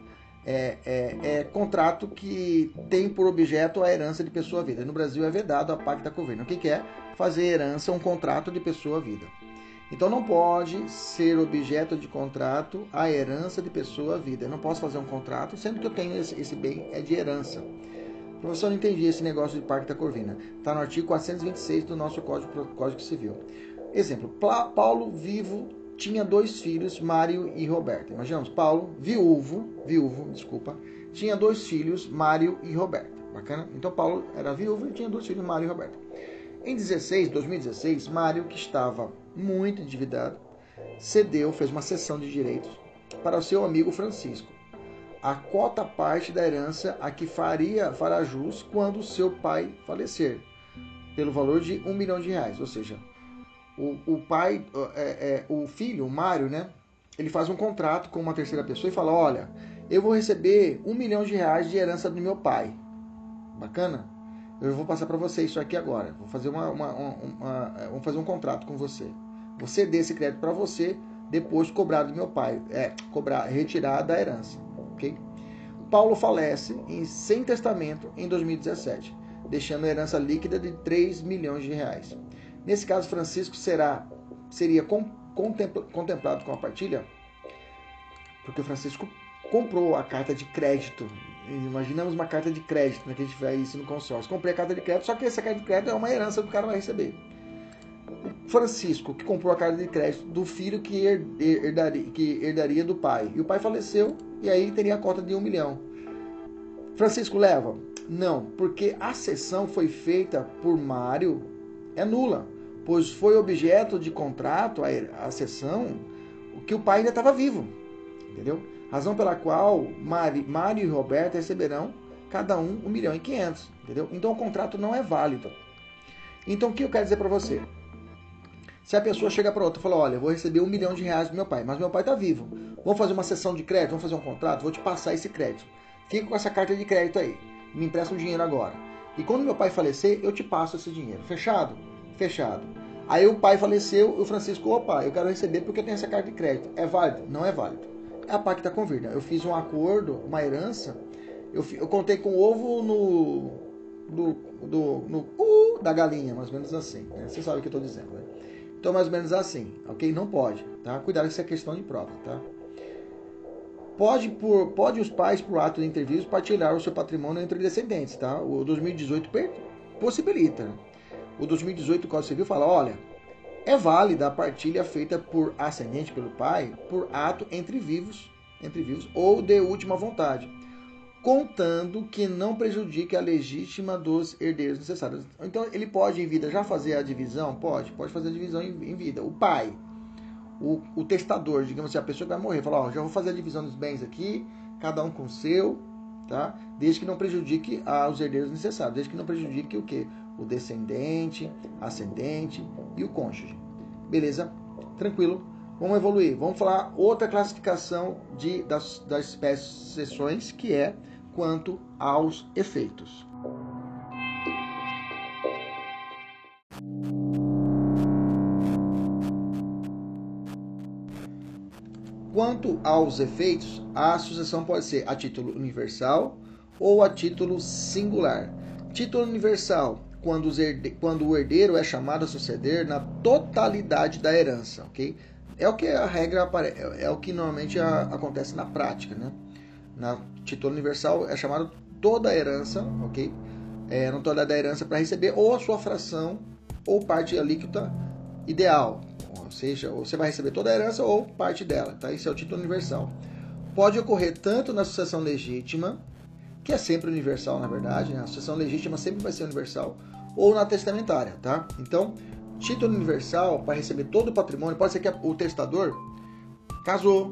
É, é, é, contrato que tem por objeto a herança de pessoa vida. No Brasil é vedado a pacta coverna. O que, que é? Fazer herança um contrato de pessoa vida. Então não pode ser objeto de contrato a herança de pessoa vida. Eu não posso fazer um contrato sendo que eu tenho esse, esse bem é de herança. Professor, não entendi esse negócio de pacta corvina. Está no artigo 426 do nosso Código, Código Civil. Exemplo, Paulo vivo tinha dois filhos, Mário e Roberto. Imaginamos, Paulo, viúvo, viúvo, desculpa, tinha dois filhos, Mário e Roberto. Bacana? Então Paulo era viúvo e tinha dois filhos, Mário e Roberto. Em 16, 2016, Mário, que estava muito endividado, cedeu, fez uma cessão de direitos para o seu amigo Francisco. A cota parte da herança a que faria fará jus quando seu pai falecer, pelo valor de um milhão de reais, ou seja, o, o pai, é, é, o filho, o Mário, né? Ele faz um contrato com uma terceira pessoa e fala: Olha, eu vou receber um milhão de reais de herança do meu pai. Bacana? Eu vou passar para você isso aqui agora. Vou fazer uma, uma, uma, uma é, fazer um contrato com você. Vou ceder esse crédito para você, depois cobrar do meu pai, é cobrar, retirar da herança, ok? Paulo falece em, sem testamento em 2017, deixando a herança líquida de 3 milhões de reais. Nesse caso, Francisco será seria contemplado com a partilha, porque Francisco comprou a carta de crédito. Imaginamos uma carta de crédito, né, que a gente vai isso no consórcio. Comprei a carta de crédito, só que essa carta de crédito é uma herança que o cara vai receber. Francisco, que comprou a carta de crédito do filho que herdaria, que herdaria do pai. E o pai faleceu, e aí teria a cota de um milhão. Francisco leva? Não, porque a cessão foi feita por Mário é nula, pois foi objeto de contrato a, cessão que o pai ainda estava vivo, entendeu? Razão pela qual Mário e Roberto receberão cada um 1 milhão e 500, entendeu? Então o contrato não é válido. Então o que eu quero dizer para você? Se a pessoa chega para outra e fala, olha, eu vou receber um milhão de reais do meu pai, mas meu pai está vivo. Vamos fazer uma sessão de crédito, vamos fazer um contrato, vou te passar esse crédito. Fica com essa carta de crédito aí. Me empresta um dinheiro agora. E quando meu pai falecer, eu te passo esse dinheiro. Fechado? Fechado. Aí o pai faleceu, o Francisco, opa, eu quero receber porque eu tenho essa carta de crédito. É válido? Não é válido. A pacta convirda. Eu fiz um acordo, uma herança, eu, eu contei com ovo no, do, do, no uh, da galinha, mais ou menos assim. Né? Você sabe o que eu estou dizendo, né? Então, mais ou menos assim, ok? Não pode, tá? Cuidado que isso é questão de prova, tá? Pode, por, pode os pais, por ato de interviews, partilhar o seu patrimônio entre descendentes, tá? O 2018 possibilita. O 2018 o Código Civil fala, olha, é válida a partilha feita por ascendente pelo pai por ato entre vivos, entre vivos ou de última vontade contando que não prejudique a legítima dos herdeiros necessários. Então, ele pode em vida já fazer a divisão? Pode, pode fazer a divisão em, vida. O pai, o, o, testador, digamos assim, a pessoa que vai morrer, fala: Ó, já vou fazer a divisão dos bens aqui, cada um com o seu, tá? Desde que não prejudique os herdeiros necessários, desde que não prejudique o que? O descendente, ascendente e o cônjuge. Beleza? Tranquilo. Vamos evoluir. Vamos falar outra classificação de, das, das espécies sessões, que é quanto aos efeitos. Quanto aos efeitos, a sucessão pode ser a título universal ou a título singular. Título universal, quando, quando, o herdeiro é chamado a suceder na totalidade da herança, ok? É o que a regra é o que normalmente acontece na prática, né? na título universal é chamado toda a herança, ok? É, no toda da herança para receber ou a sua fração ou parte líquida ideal, ou seja, você vai receber toda a herança ou parte dela, tá? Esse é o título universal. Pode ocorrer tanto na sucessão legítima, que é sempre universal, na verdade, né? a sucessão legítima sempre vai ser universal, ou na testamentária, tá? Então, título universal para receber todo o patrimônio, pode ser que o testador casou,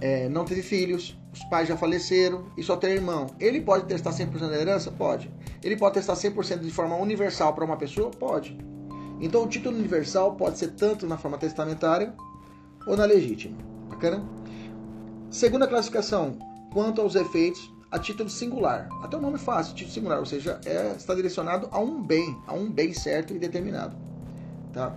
é, não teve filhos, os pais já faleceram e só tem irmão. Ele pode testar 100% da herança? Pode. Ele pode testar 100% de forma universal para uma pessoa? Pode. Então o título universal pode ser tanto na forma testamentária ou na legítima. Bacana? Segunda classificação, quanto aos efeitos, a título singular. Até o nome é fácil, título singular, ou seja, é, está direcionado a um bem, a um bem certo e determinado. Tá?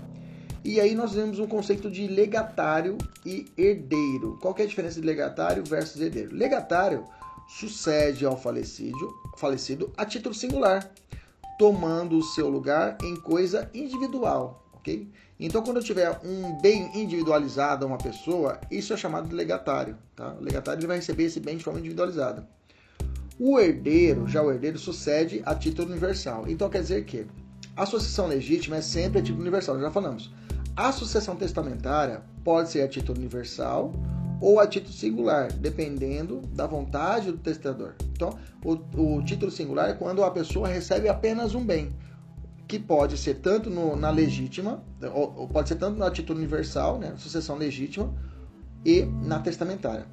E aí nós vemos um conceito de legatário e herdeiro. Qual é a diferença de legatário versus herdeiro? Legatário sucede ao falecido, falecido a título singular, tomando o seu lugar em coisa individual, ok? Então, quando eu tiver um bem individualizado a uma pessoa, isso é chamado de legatário, tá? O legatário ele vai receber esse bem de forma individualizada. O herdeiro, já o herdeiro, sucede a título universal. Então, quer dizer que a sucessão legítima é sempre a título universal, já falamos. A sucessão testamentária pode ser a título universal ou a título singular, dependendo da vontade do testador. Então, o, o título singular é quando a pessoa recebe apenas um bem, que pode ser tanto no, na legítima, ou, ou, pode ser tanto na título universal, né, sucessão legítima, e na testamentária.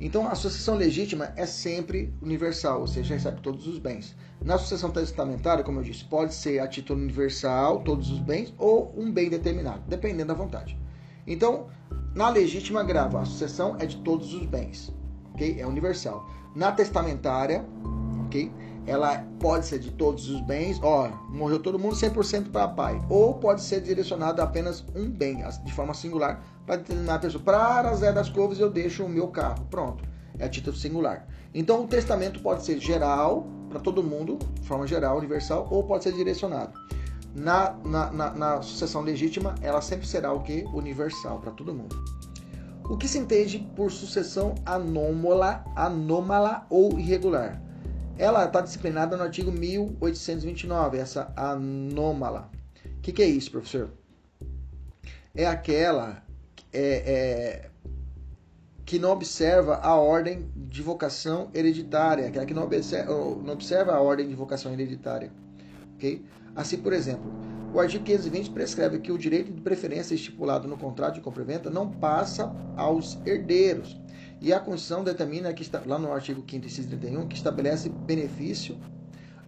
Então, a sucessão legítima é sempre universal, ou seja, recebe todos os bens. Na sucessão testamentária, como eu disse, pode ser a título universal, todos os bens, ou um bem determinado, dependendo da vontade. Então, na legítima grava, a sucessão é de todos os bens, ok? É universal. Na testamentária, ok? Ela pode ser de todos os bens, ó, morreu todo mundo 100% para pai, ou pode ser direcionado a apenas um bem, de forma singular, para determinar pessoa. Para Zé das Covas eu deixo o meu carro. Pronto. É a título singular. Então o testamento pode ser geral, para todo mundo, de forma geral, universal, ou pode ser direcionado. Na, na, na, na sucessão legítima, ela sempre será o que? Universal, para todo mundo. O que se entende por sucessão anômala, anômala ou irregular? Ela está disciplinada no artigo 1829, essa anômala. O que, que é isso, professor? É aquela é, é, que não observa a ordem de vocação hereditária, aquela que não observa, não observa a ordem de vocação hereditária. Okay? Assim, por exemplo, o artigo 520 prescreve que o direito de preferência estipulado no contrato de compra-venda não passa aos herdeiros. E a Constituição determina, que está, lá no artigo 5 e 631, que estabelece benefício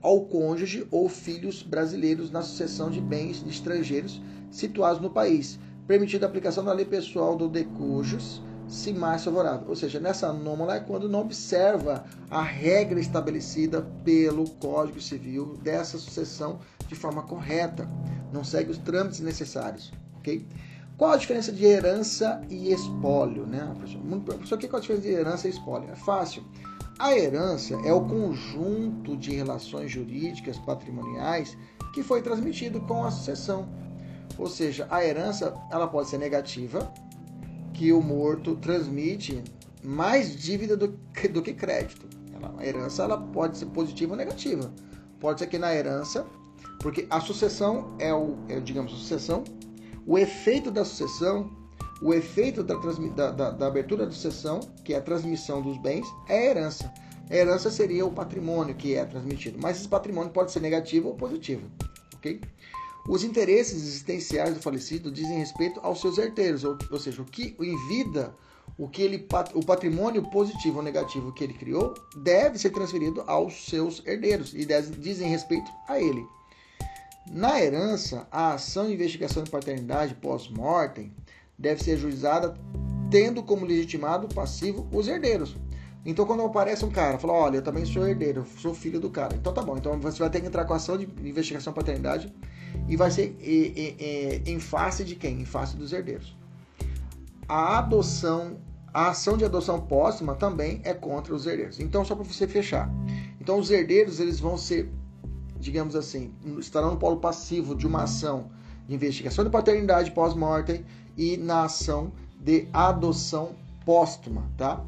ao cônjuge ou filhos brasileiros na sucessão de bens de estrangeiros situados no país, permitida a aplicação da lei pessoal do decujus se mais favorável. Ou seja, nessa anômala é quando não observa a regra estabelecida pelo Código Civil dessa sucessão de forma correta, não segue os trâmites necessários, ok? Qual a diferença de herança e espólio, né? Professor, o que é a diferença de herança e espólio? É fácil. A herança é o conjunto de relações jurídicas patrimoniais que foi transmitido com a sucessão. Ou seja, a herança ela pode ser negativa, que o morto transmite mais dívida do que, do que crédito. A herança ela pode ser positiva ou negativa. Pode ser que na herança, porque a sucessão é o, é, digamos, sucessão, o efeito da sucessão, o efeito da, da, da, da abertura da sucessão, que é a transmissão dos bens, é a herança. A herança seria o patrimônio que é transmitido, mas esse patrimônio pode ser negativo ou positivo, ok? Os interesses existenciais do falecido dizem respeito aos seus herdeiros, ou, ou seja, o que em vida, o que ele o patrimônio positivo ou negativo que ele criou deve ser transferido aos seus herdeiros e dizem respeito a ele. Na herança, a ação de investigação de paternidade pós-mortem deve ser ajuizada tendo como legitimado passivo os herdeiros. Então, quando aparece um cara, fala: Olha, eu também sou herdeiro, sou filho do cara. Então, tá bom. Então, você vai ter que entrar com a ação de investigação paternidade e vai ser em face de quem? Em face dos herdeiros. A adoção, a ação de adoção póstuma também é contra os herdeiros. Então, só para você fechar. Então, os herdeiros eles vão ser, digamos assim, estarão no polo passivo de uma ação de investigação de paternidade pós-mortem e na ação de adoção póstuma, tá?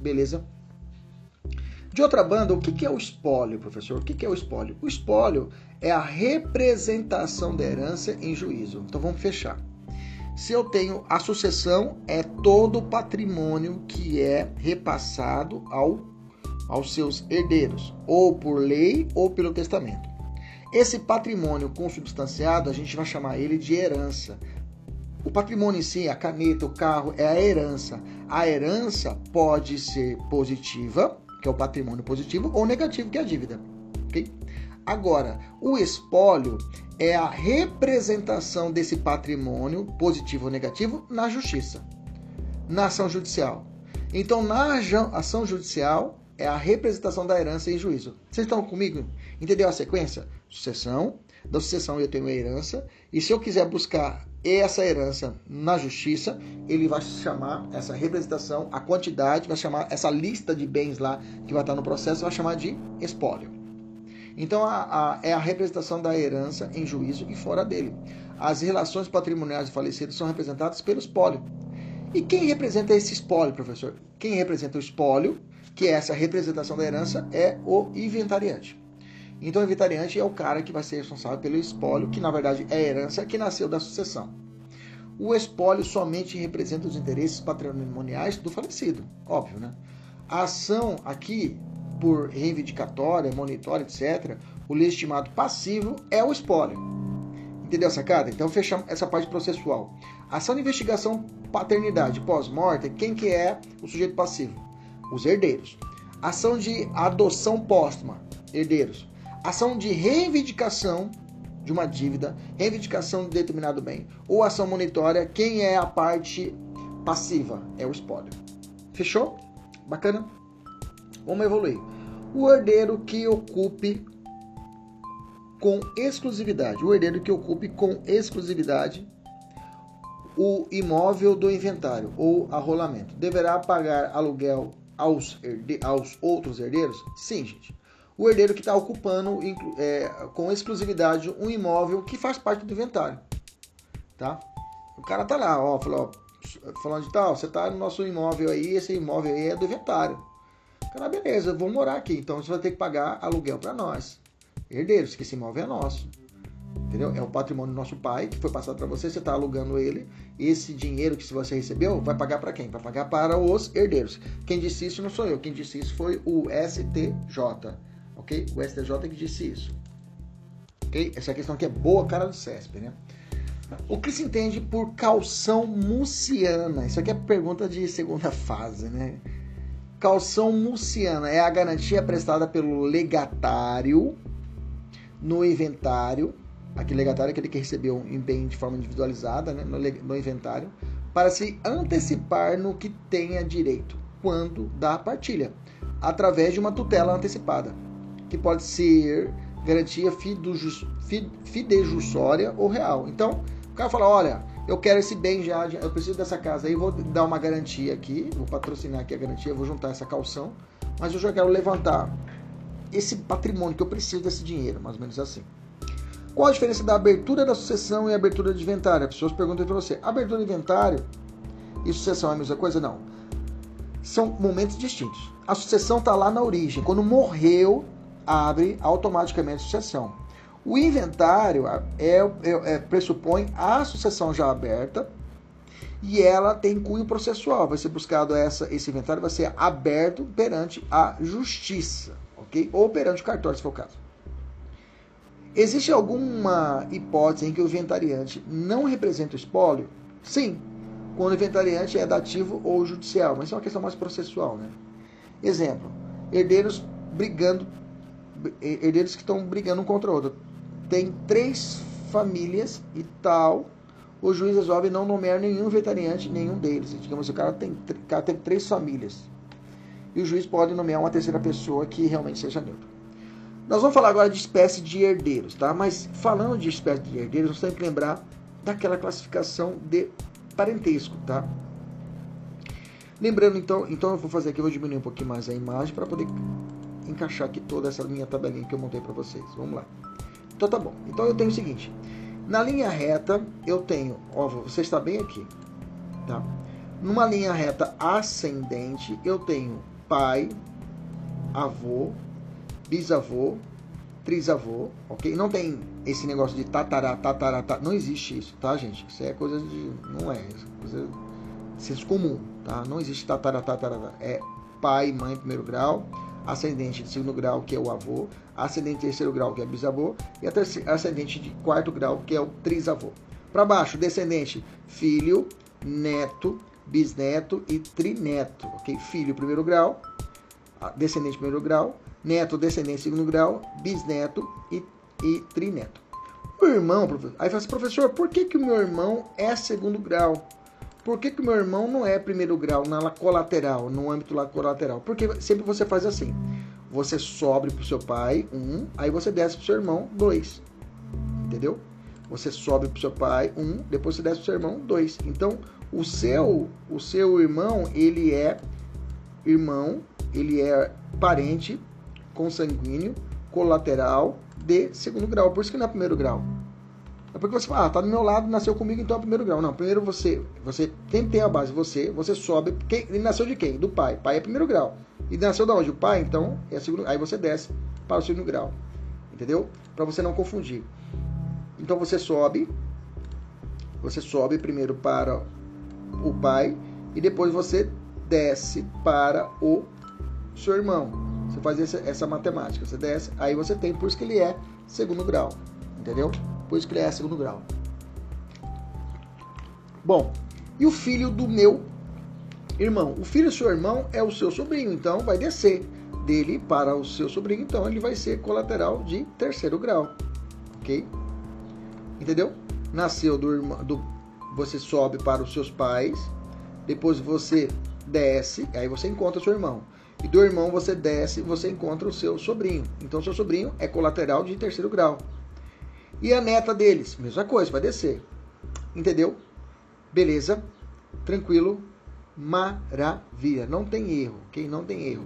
Beleza? De outra banda, o que é o espólio, professor? O que é o espólio? O espólio é a representação da herança em juízo. Então vamos fechar. Se eu tenho a sucessão, é todo o patrimônio que é repassado ao, aos seus herdeiros, ou por lei ou pelo testamento. Esse patrimônio consubstanciado, a gente vai chamar ele de herança. O patrimônio em si, a caneta, o carro, é a herança. A herança pode ser positiva que é o patrimônio positivo, ou negativo, que é a dívida. Okay? Agora, o espólio é a representação desse patrimônio, positivo ou negativo, na justiça, na ação judicial. Então, na ação judicial, é a representação da herança em juízo. Vocês estão comigo? Entendeu a sequência? Sucessão, da sucessão eu tenho a herança, e se eu quiser buscar essa herança na justiça, ele vai chamar essa representação, a quantidade, vai chamar essa lista de bens lá que vai estar no processo, vai chamar de espólio. Então a, a, é a representação da herança em juízo e fora dele. As relações patrimoniais do falecido são representadas pelo espólio. E quem representa esse espólio, professor? Quem representa o espólio, que é essa representação da herança, é o inventariante. Então, o inventariante é o cara que vai ser responsável pelo espólio, que na verdade é a herança que nasceu da sucessão. O espólio somente representa os interesses patrimoniais do falecido, óbvio, né? A ação aqui, por reivindicatória, monitória, etc., o legitimado passivo é o espólio. Entendeu a sacada? Então, fechamos essa parte processual. Ação de investigação paternidade pós-morte, quem que é o sujeito passivo? Os herdeiros. Ação de adoção póstuma, herdeiros ação de reivindicação de uma dívida, reivindicação de determinado bem, ou ação monitória, quem é a parte passiva? É o espólio. Fechou? Bacana? Vamos evoluir. O herdeiro que ocupe com exclusividade, o herdeiro que ocupe com exclusividade o imóvel do inventário ou arrolamento deverá pagar aluguel aos, herde aos outros herdeiros? Sim, gente o herdeiro que está ocupando é, com exclusividade um imóvel que faz parte do inventário. Tá? O cara tá lá, ó, falou, falando de tal, você tá no nosso imóvel aí, esse imóvel aí é do inventário. Cara, beleza, eu vou morar aqui, então você vai ter que pagar aluguel para nós. Herdeiros, que esse imóvel é nosso. entendeu? É o patrimônio do nosso pai que foi passado para você, você está alugando ele. Esse dinheiro que você recebeu vai pagar para quem? Vai pagar para os herdeiros. Quem disse isso não sou eu, quem disse isso foi o STJ, ok? O STJ que disse isso, ok? Essa questão aqui é boa cara do CESP, né? O que se entende por calção muciana? Isso aqui é pergunta de segunda fase, né? Calção muciana é a garantia prestada pelo legatário no inventário. Aquele legatário é aquele que recebeu um bem de forma individualizada né, no, no inventário, para se antecipar no que tenha direito, quando da partilha, através de uma tutela antecipada, que pode ser garantia fidejussória ou real. Então, o cara fala: olha, eu quero esse bem já, eu preciso dessa casa aí, vou dar uma garantia aqui, vou patrocinar aqui a garantia, vou juntar essa calção, mas eu já quero levantar esse patrimônio que eu preciso desse dinheiro, mais ou menos assim. Qual a diferença da abertura da sucessão e abertura de inventário? As pessoas perguntam para você: abertura de inventário e sucessão é a mesma coisa? Não. São momentos distintos. A sucessão está lá na origem. Quando morreu, abre automaticamente a sucessão. O inventário é, é, é, pressupõe a sucessão já aberta e ela tem cunho processual. Vai ser buscado essa, esse inventário, vai ser aberto perante a justiça, ok? Ou perante o cartório, se for o caso. Existe alguma hipótese em que o inventariante não representa o espólio? Sim, quando o inventariante é dativo ou judicial, mas isso é uma questão mais processual, né? Exemplo: herdeiros brigando, herdeiros que estão brigando um contra o outro tem três famílias e tal, o juiz resolve não nomear nenhum veterinante, nenhum deles. Digamos, o cara tem, o cara tem três famílias. E o juiz pode nomear uma terceira pessoa que realmente seja neutra. Nós vamos falar agora de espécie de herdeiros, tá? Mas falando de espécie de herdeiros, nós temos que lembrar daquela classificação de parentesco, tá? Lembrando, então, então eu vou fazer aqui, eu vou diminuir um pouquinho mais a imagem para poder encaixar aqui toda essa minha tabelinha que eu montei para vocês. Vamos lá. Então tá bom. Então eu tenho o seguinte. Na linha reta, eu tenho, ó, você está bem aqui, tá? Numa linha reta ascendente, eu tenho pai, avô, bisavô, trisavô, ok? Não tem esse negócio de tatará, tatará, tatará, não existe isso, tá, gente? Isso é coisa de, não é, coisa de senso comum, tá? Não existe tatará, tatará, é pai, mãe, primeiro grau, ascendente de segundo grau, que é o avô, ascendente de terceiro grau, que é bisavô, e ascendente de quarto grau, que é o trisavô. Para baixo, descendente, filho, neto, bisneto e trineto, ok? Filho, primeiro grau, descendente, primeiro grau, neto, descendente, segundo grau, bisneto e, e trineto. O irmão, aí fala assim, professor, por que, que o meu irmão é segundo grau? Por que, que o meu irmão não é primeiro grau na colateral, no âmbito colateral? Porque sempre você faz assim. Você sobe para o seu pai, um, aí você desce para o seu irmão, dois. Entendeu? Você sobe para o seu pai, um, depois você desce para o seu irmão, dois. Então, o seu, o seu irmão, ele é irmão, ele é parente consanguíneo, colateral de segundo grau. Por isso que não é primeiro grau. É porque você fala, ah, tá do meu lado, nasceu comigo, então é primeiro grau. Não, primeiro você, você tem ter a base, você, você sobe. Quem, ele nasceu de quem? Do pai. Pai é primeiro grau. E nasceu da onde? O pai, então, é segundo, aí você desce para o segundo grau. Entendeu? Para você não confundir. Então você sobe, você sobe primeiro para o pai e depois você desce para o seu irmão. Você faz essa, essa matemática, você desce, aí você tem, por isso que ele é segundo grau. Entendeu? Que ele é segundo grau. Bom, e o filho do meu irmão? O filho do seu irmão é o seu sobrinho, então vai descer dele para o seu sobrinho, então ele vai ser colateral de terceiro grau, ok? Entendeu? Nasceu do irmão, do, você sobe para os seus pais, depois você desce, aí você encontra o seu irmão. E do irmão você desce, você encontra o seu sobrinho. Então seu sobrinho é colateral de terceiro grau. E a neta deles, mesma coisa, vai descer. Entendeu? Beleza? Tranquilo? Maravilha. Não tem erro, ok? Não tem erro.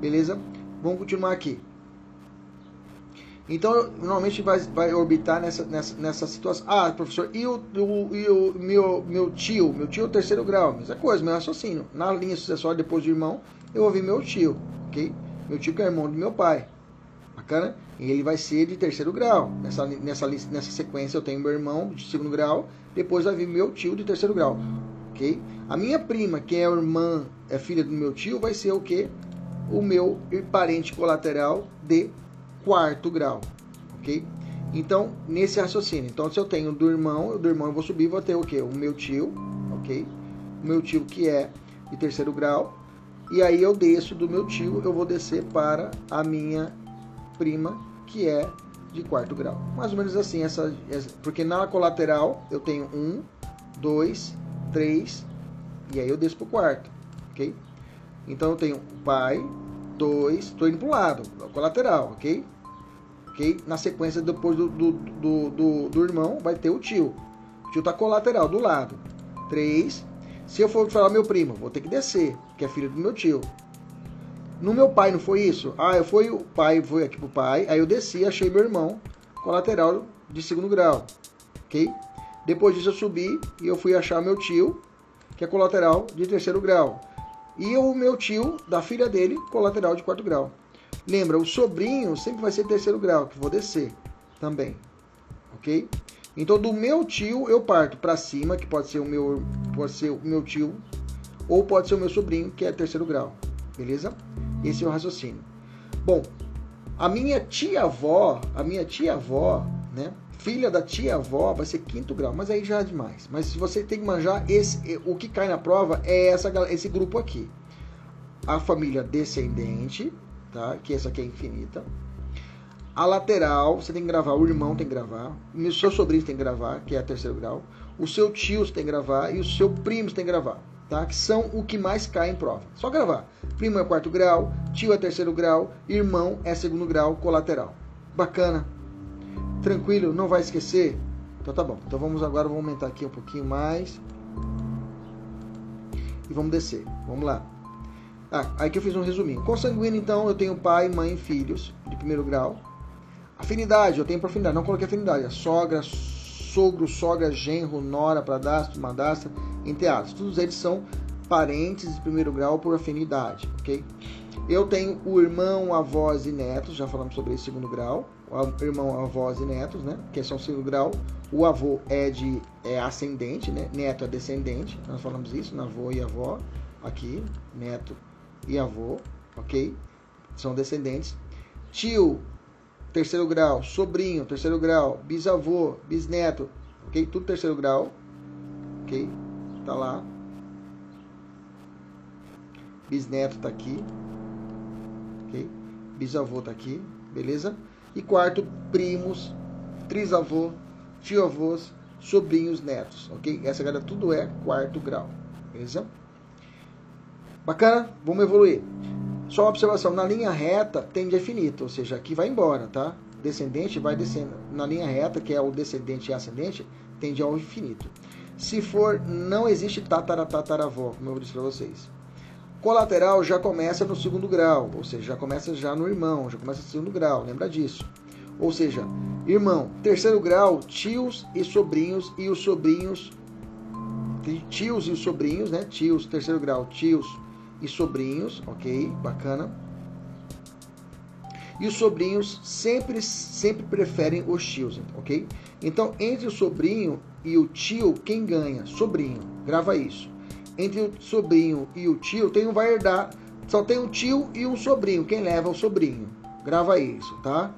Beleza? Vamos continuar aqui. Então, normalmente vai, vai orbitar nessa, nessa, nessa situação. Ah, professor, e o, o, e o meu, meu tio? Meu tio é o terceiro grau. Mesma coisa, meu raciocínio. Na linha sucessória, depois do irmão, eu ouvi meu tio, ok? Meu tio que é irmão do meu pai. Bacana? Ele vai ser de terceiro grau. Nessa, nessa, nessa sequência eu tenho meu irmão de segundo grau, depois vai vir meu tio de terceiro grau. Ok? A minha prima, que é irmã, é filha do meu tio, vai ser o quê? O meu parente colateral de quarto grau. Ok? Então, nesse raciocínio. Então, se eu tenho do irmão, do irmão eu vou subir, vou ter o quê? O meu tio, ok? O meu tio que é de terceiro grau. E aí eu desço do meu tio, eu vou descer para a minha prima, que é de quarto grau. Mais ou menos assim, essa, porque na colateral eu tenho um, dois, três, e aí eu desço para o quarto, ok? Então eu tenho pai, dois, estou indo para o lado, colateral, ok? Ok? Na sequência, depois do, do, do, do, do irmão, vai ter o tio. O tio está colateral, do lado. Três. Se eu for falar meu primo, vou ter que descer, que é filho do meu tio. No meu pai não foi isso? Ah, eu fui o pai, fui aqui pro pai, aí eu desci, achei meu irmão colateral de segundo grau, ok? Depois disso eu subi e eu fui achar meu tio, que é colateral de terceiro grau. E o meu tio, da filha dele, colateral de quarto grau. Lembra, o sobrinho sempre vai ser terceiro grau, que vou descer também, ok? Então do meu tio eu parto para cima, que pode ser o meu, pode ser o meu tio, ou pode ser o meu sobrinho, que é terceiro grau, beleza? Esse é o raciocínio. Bom, a minha tia-avó, a minha tia-avó, né? Filha da tia-avó vai ser quinto grau, mas aí já é demais. Mas se você tem que manjar, esse, o que cai na prova é essa, esse grupo aqui. A família descendente, tá? Que essa aqui é infinita. A lateral, você tem que gravar, o irmão tem que gravar, o seu sobrinho tem que gravar, que é a terceiro grau, o seu tio tem que gravar e o seu primo tem que gravar tá? que são o que mais cai em prova. Só gravar. Primo é quarto grau, tio é terceiro grau, irmão é segundo grau colateral. Bacana. Tranquilo, não vai esquecer? Então tá bom. Então vamos agora, vamos aumentar aqui um pouquinho mais. E vamos descer. Vamos lá. Ah, aí que eu fiz um resuminho. Consanguíneo, então, eu tenho pai, mãe, filhos de primeiro grau. Afinidade, eu tenho por afinidade, não coloquei afinidade. A sogra, sogro, sogra, genro, nora, pradastro, madastra, enteados. Todos eles são parentes de primeiro grau por afinidade, ok? Eu tenho o irmão, avós e netos, já falamos sobre esse segundo grau. O irmão, avós e netos, né? Que são segundo grau. O avô é de é ascendente, né? Neto é descendente. Nós falamos isso, na avô e avó. Aqui, neto e avô, ok? São descendentes. Tio, terceiro grau. Sobrinho, terceiro grau. Bisavô, bisneto, ok? Tudo terceiro grau, ok? Tá lá. Bisneto tá aqui. Ok? Bisavô tá aqui. Beleza? E quarto, primos, trisavô, tio-avós, sobrinhos, netos. Ok? Essa galera tudo é quarto grau. Beleza? Bacana? Vamos evoluir. Só uma observação, na linha reta tende a infinito, ou seja, aqui vai embora, tá? Descendente vai descendo. Na linha reta, que é o descendente e ascendente, tende ao infinito. Se for, não existe tataravó, como eu disse para vocês. Colateral já começa no segundo grau, ou seja, já começa já no irmão, já começa no segundo grau, lembra disso. Ou seja, irmão, terceiro grau, tios e sobrinhos, e os sobrinhos, tios e os sobrinhos, né? Tios, terceiro grau, tios e sobrinhos, ok? Bacana. E os sobrinhos sempre, sempre preferem os tios, ok? Então, entre o sobrinho e o tio, quem ganha? Sobrinho. Grava isso. Entre o sobrinho e o tio, tem um vai herdar. Só tem um tio e um sobrinho. Quem leva é o sobrinho. Grava isso, tá?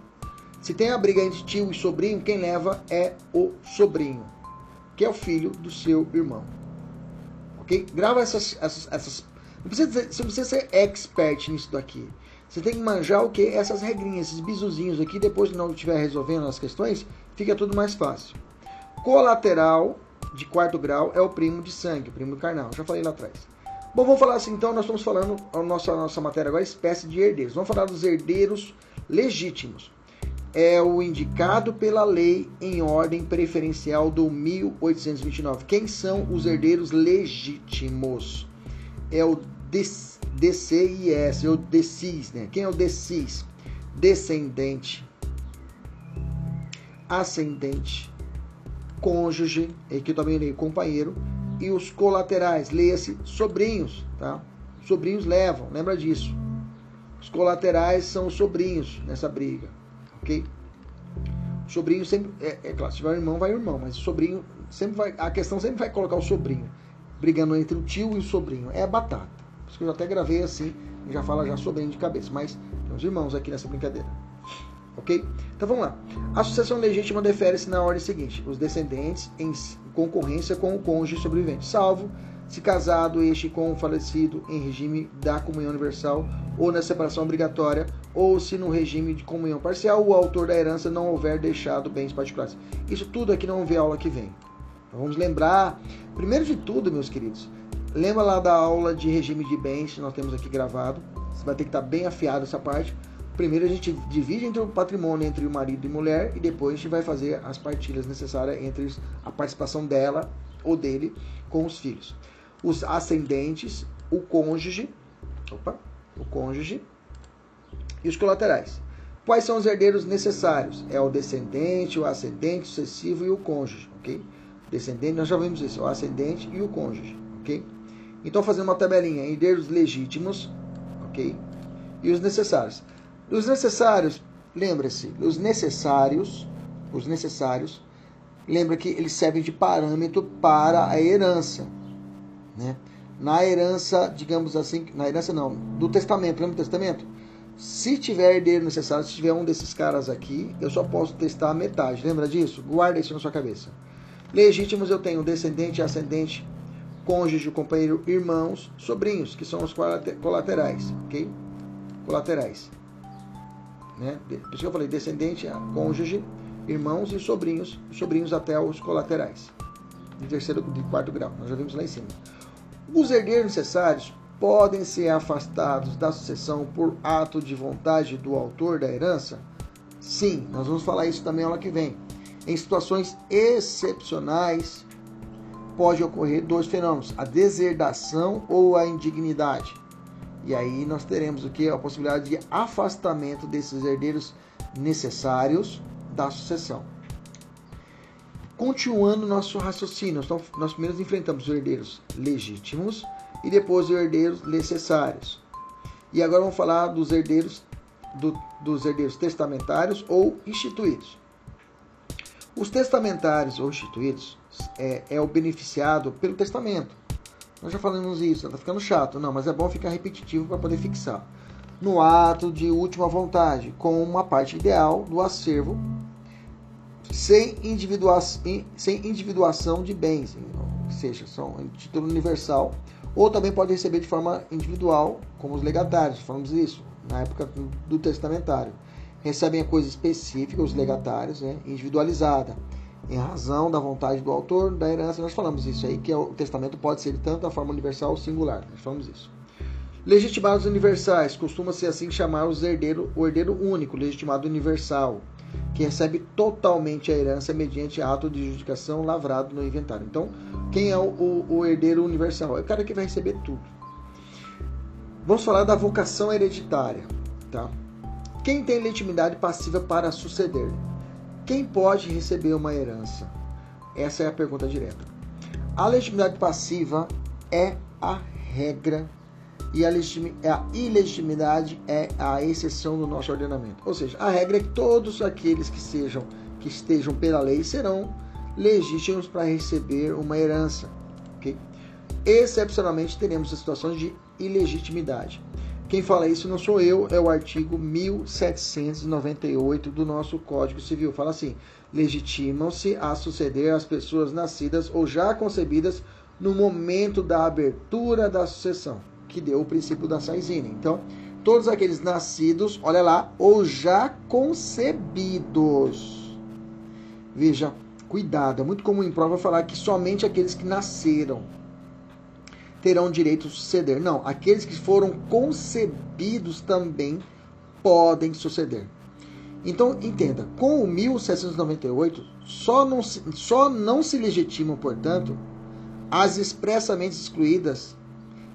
Se tem a briga entre tio e sobrinho, quem leva é o sobrinho, que é o filho do seu irmão. Ok? Grava essas. essas, essas... Não precisa, você não precisa ser expert nisso daqui. Você tem que manjar o que? Essas regrinhas, esses bizuzinhos aqui. Depois que não estiver resolvendo as questões, fica tudo mais fácil. Colateral de quarto grau é o primo de sangue, o primo carnal. Já falei lá atrás. Bom, vamos falar assim, então, nós estamos falando, a nossa, a nossa matéria agora é espécie de herdeiros. Vamos falar dos herdeiros legítimos. É o indicado pela lei em ordem preferencial do 1829. Quem são os herdeiros legítimos? É o DCIS, é o DCIS, né? Quem é o DCIS? Descendente, ascendente, cônjuge, aqui também leio companheiro, e os colaterais, leia-se sobrinhos, tá? Sobrinhos levam, lembra disso. Os colaterais são os sobrinhos nessa briga, ok? Sobrinho sempre, é, é claro, se tiver irmão, vai irmão, mas o sobrinho sempre vai, a questão sempre vai colocar o sobrinho, brigando entre o tio e o sobrinho. É batata. Isso que eu até gravei assim, e já fala já sobrinho de cabeça, mas tem os irmãos aqui nessa brincadeira. Ok? Então vamos lá. A sucessão legítima defere-se na ordem seguinte: os descendentes em concorrência com o cônjuge sobrevivente, salvo se casado este com o falecido em regime da comunhão universal ou na separação obrigatória, ou se no regime de comunhão parcial o autor da herança não houver deixado bens particulares. Isso tudo aqui não vê aula que vem. Então, vamos lembrar, primeiro de tudo, meus queridos, lembra lá da aula de regime de bens que nós temos aqui gravado. Você vai ter que estar bem afiado essa parte. Primeiro a gente divide entre o patrimônio entre o marido e mulher e depois a gente vai fazer as partilhas necessárias entre a participação dela ou dele com os filhos os ascendentes, o cônjuge, opa, o cônjuge e os colaterais. Quais são os herdeiros necessários? É o descendente, o ascendente, o sucessivo e o cônjuge, ok? Descendente, nós já vimos isso, o ascendente e o cônjuge, ok? Então, fazendo uma tabelinha, herdeiros legítimos, ok? E os necessários. Os necessários, lembre-se, os necessários, os necessários, lembra que eles servem de parâmetro para a herança, né? Na herança, digamos assim, na herança não, do testamento, lembra do testamento? Se tiver herdeiro necessário, se tiver um desses caras aqui, eu só posso testar metade. Lembra disso? Guarda isso na sua cabeça. Legítimos eu tenho descendente, ascendente, cônjuge, companheiro, irmãos, sobrinhos, que são os colaterais, ok? Colaterais. Né? Por isso que eu falei descendente, cônjuge, irmãos e sobrinhos, sobrinhos até os colaterais. De terceiro, de quarto grau. Nós já vimos lá em cima. Os herdeiros necessários podem ser afastados da sucessão por ato de vontade do autor da herança? Sim, nós vamos falar isso também na que vem. Em situações excepcionais, pode ocorrer dois fenômenos: a deserdação ou a indignidade. E aí nós teremos o que? A possibilidade de afastamento desses herdeiros necessários da sucessão. Continuando nosso raciocínio, nós primeiro enfrentamos os herdeiros legítimos e depois os herdeiros necessários. E agora vamos falar dos herdeiros do, dos herdeiros testamentários ou instituídos. Os testamentários ou instituídos é, é o beneficiado pelo testamento. Nós já falamos isso, está ficando chato, não, mas é bom ficar repetitivo para poder fixar. No ato de última vontade, com uma parte ideal do acervo sem, individua sem individuação de bens, seja, são em título universal, ou também pode receber de forma individual, como os legatários, falamos isso na época do testamentário. Recebem a coisa específica, os legatários, né, individualizada, em razão da vontade do autor da herança. Nós falamos isso aí, que é o testamento pode ser tanto a forma universal ou singular. Nós falamos isso. Legitimados universais, costuma ser assim chamar os herdeiro, o herdeiro único, legitimado universal que recebe totalmente a herança mediante ato de judicação lavrado no inventário. Então, quem é o, o, o herdeiro universal? É o cara que vai receber tudo. Vamos falar da vocação hereditária, tá? Quem tem legitimidade passiva para suceder? Quem pode receber uma herança? Essa é a pergunta direta. A legitimidade passiva é a regra e a, a ilegitimidade é a exceção do nosso ordenamento. Ou seja, a regra é que todos aqueles que sejam que estejam pela lei serão legítimos para receber uma herança. Okay? Excepcionalmente teremos situações de ilegitimidade. Quem fala isso não sou eu, é o artigo 1798 do nosso Código Civil. Fala assim: legitimam-se a suceder as pessoas nascidas ou já concebidas no momento da abertura da sucessão que deu o princípio da Saizine. Então, todos aqueles nascidos, olha lá, ou já concebidos. Veja, cuidado, é muito comum em prova falar que somente aqueles que nasceram terão direito a suceder. Não, aqueles que foram concebidos também podem suceder. Então, entenda, com o 1798, só não, só não se legitimam, portanto, as expressamente excluídas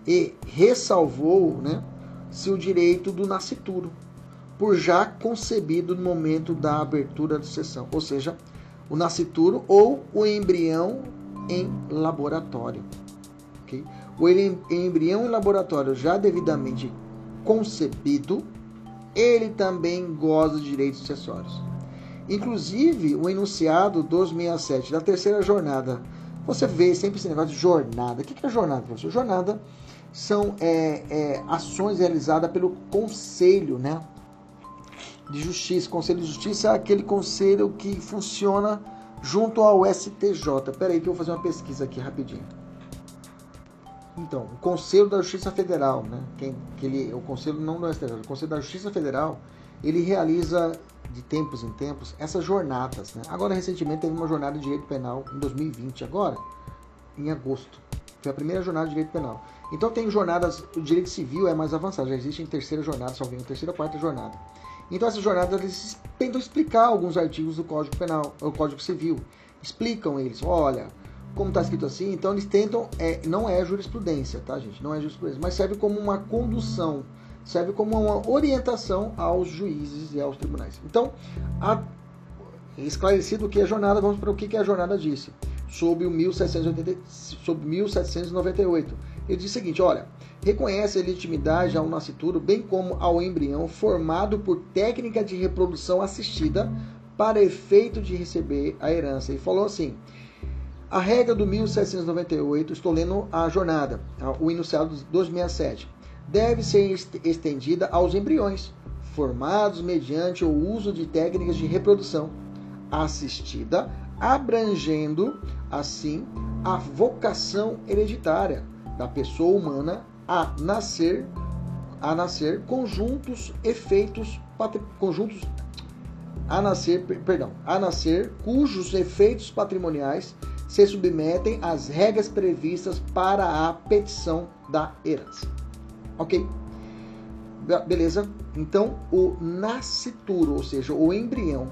e ressalvou né, seu direito do nascituro, por já concebido no momento da abertura da sessão, ou seja, o nascituro ou o embrião em laboratório. Okay? O embrião em laboratório já devidamente concebido ele também goza de direitos sucessórios. Inclusive, o enunciado 267 da terceira jornada. Você vê sempre esse negócio de jornada. O que é jornada, professor? Jornada são é, é, ações realizadas pelo Conselho né, de Justiça. Conselho de Justiça é aquele conselho que funciona junto ao STJ. Espera aí que eu vou fazer uma pesquisa aqui rapidinho. Então, o Conselho da Justiça Federal, né? Quem, que ele, o Conselho não do STJ, o Conselho da Justiça Federal, ele realiza de tempos em tempos essas jornadas. Né? Agora, recentemente, teve uma jornada de direito penal em 2020, agora, em agosto. Foi a primeira jornada de direito penal. Então, tem jornadas, o direito civil é mais avançado, já existe em terceira jornada, só vem terceira ou quarta jornada. Então, essas jornadas eles tentam explicar alguns artigos do Código Penal, o Código Civil. Explicam eles, olha, como está escrito assim, então eles tentam, é, não é jurisprudência, tá, gente? Não é jurisprudência, mas serve como uma condução, serve como uma orientação aos juízes e aos tribunais. Então, a, esclarecido o que é a jornada, vamos para o que, que a jornada disse. Sob o 1780, sob 1798. Ele diz o seguinte: olha, reconhece a legitimidade ao nascituro, bem como ao embrião formado por técnica de reprodução assistida para efeito de receber a herança. E falou assim: a regra do 1798, estou lendo a jornada, o enunciado 267, deve ser estendida aos embriões, formados mediante o uso de técnicas de reprodução assistida, abrangendo, assim, a vocação hereditária da pessoa humana a nascer a nascer conjuntos efeitos conjuntos a nascer perdão a nascer cujos efeitos patrimoniais se submetem às regras previstas para a petição da herança. Ok? Beleza? Então, o nascituro, ou seja, o embrião,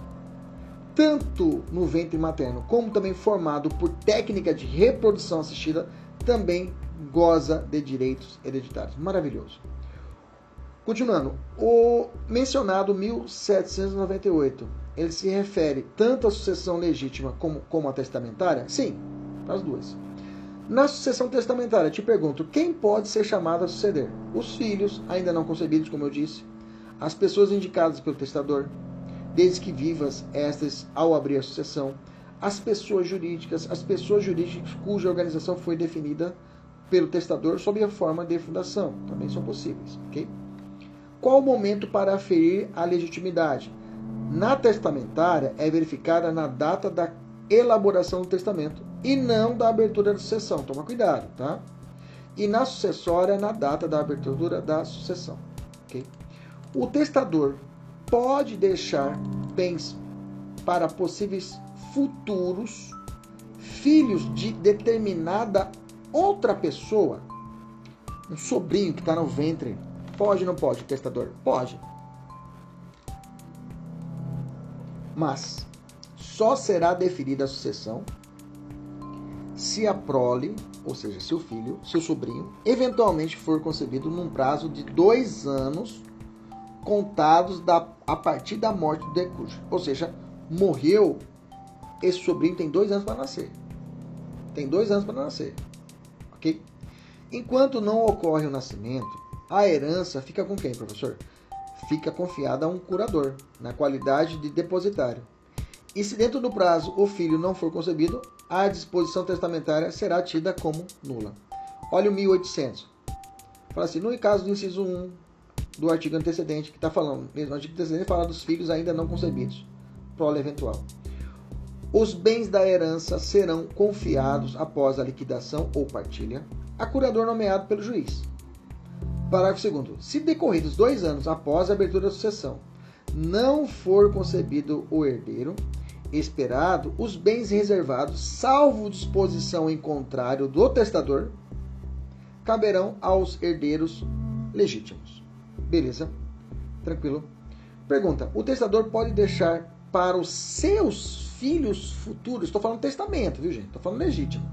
tanto no ventre materno como também formado por técnica de reprodução assistida, também goza de direitos hereditários. Maravilhoso. Continuando, o mencionado 1798 ele se refere tanto à sucessão legítima como, como à testamentária? Sim, as duas. Na sucessão testamentária, te pergunto, quem pode ser chamado a suceder? Os filhos, ainda não concebidos, como eu disse, as pessoas indicadas pelo testador, desde que vivas estas ao abrir a sucessão, as pessoas jurídicas, as pessoas jurídicas cuja organização foi definida pelo testador sob a forma de fundação, também são possíveis, ok? Qual o momento para aferir a legitimidade? Na testamentária é verificada na data da elaboração do testamento e não da abertura da sucessão. Toma cuidado, tá? E na sucessória, na data da abertura da sucessão. Okay? O testador pode deixar bens para possíveis futuros filhos de determinada outra pessoa, um sobrinho que está no ventre. Pode ou não pode, testador? Pode. Mas só será definida a sucessão se a prole, ou seja, se o filho, seu sobrinho, eventualmente for concebido num prazo de dois anos contados da, a partir da morte do decúbito. Ou seja, morreu, esse sobrinho tem dois anos para nascer. Tem dois anos para nascer. Ok? Enquanto não ocorre o nascimento, a herança fica com quem, professor? Fica confiada a um curador, na qualidade de depositário. E se dentro do prazo o filho não for concebido, a disposição testamentária será tida como nula. Olha o 1800. Fala assim, no caso do inciso 1 do artigo antecedente, que está falando, mesmo o artigo antecedente fala dos filhos ainda não concebidos, prole eventual. Os bens da herança serão confiados após a liquidação ou partilha a curador nomeado pelo juiz Parágrafo 2. Se decorridos dois anos após a abertura da sucessão não for concebido o herdeiro esperado, os bens reservados, salvo disposição em contrário do testador, caberão aos herdeiros legítimos. Beleza? Tranquilo? Pergunta: o testador pode deixar para os seus filhos futuros? Estou falando testamento, viu, gente? Estou falando legítimo.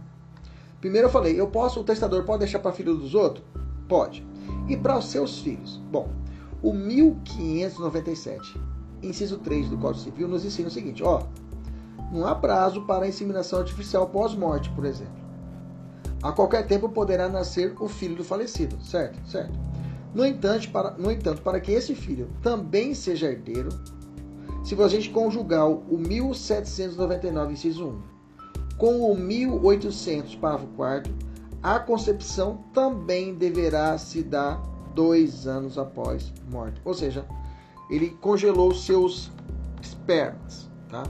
Primeiro eu falei: eu posso, o testador pode deixar para filho dos outros? Pode e para os seus filhos. Bom, o 1597, inciso 3 do Código Civil, nos ensina o seguinte: ó, não há prazo para a inseminação artificial pós-morte, por exemplo. A qualquer tempo poderá nascer o filho do falecido, certo? Certo. No entanto, para, no entanto, para que esse filho também seja herdeiro, se a gente conjugar o 1799, inciso 1, com o 1800, parágrafo 4, a concepção também deverá se dar dois anos após morte. Ou seja, ele congelou seus espermas. Tá?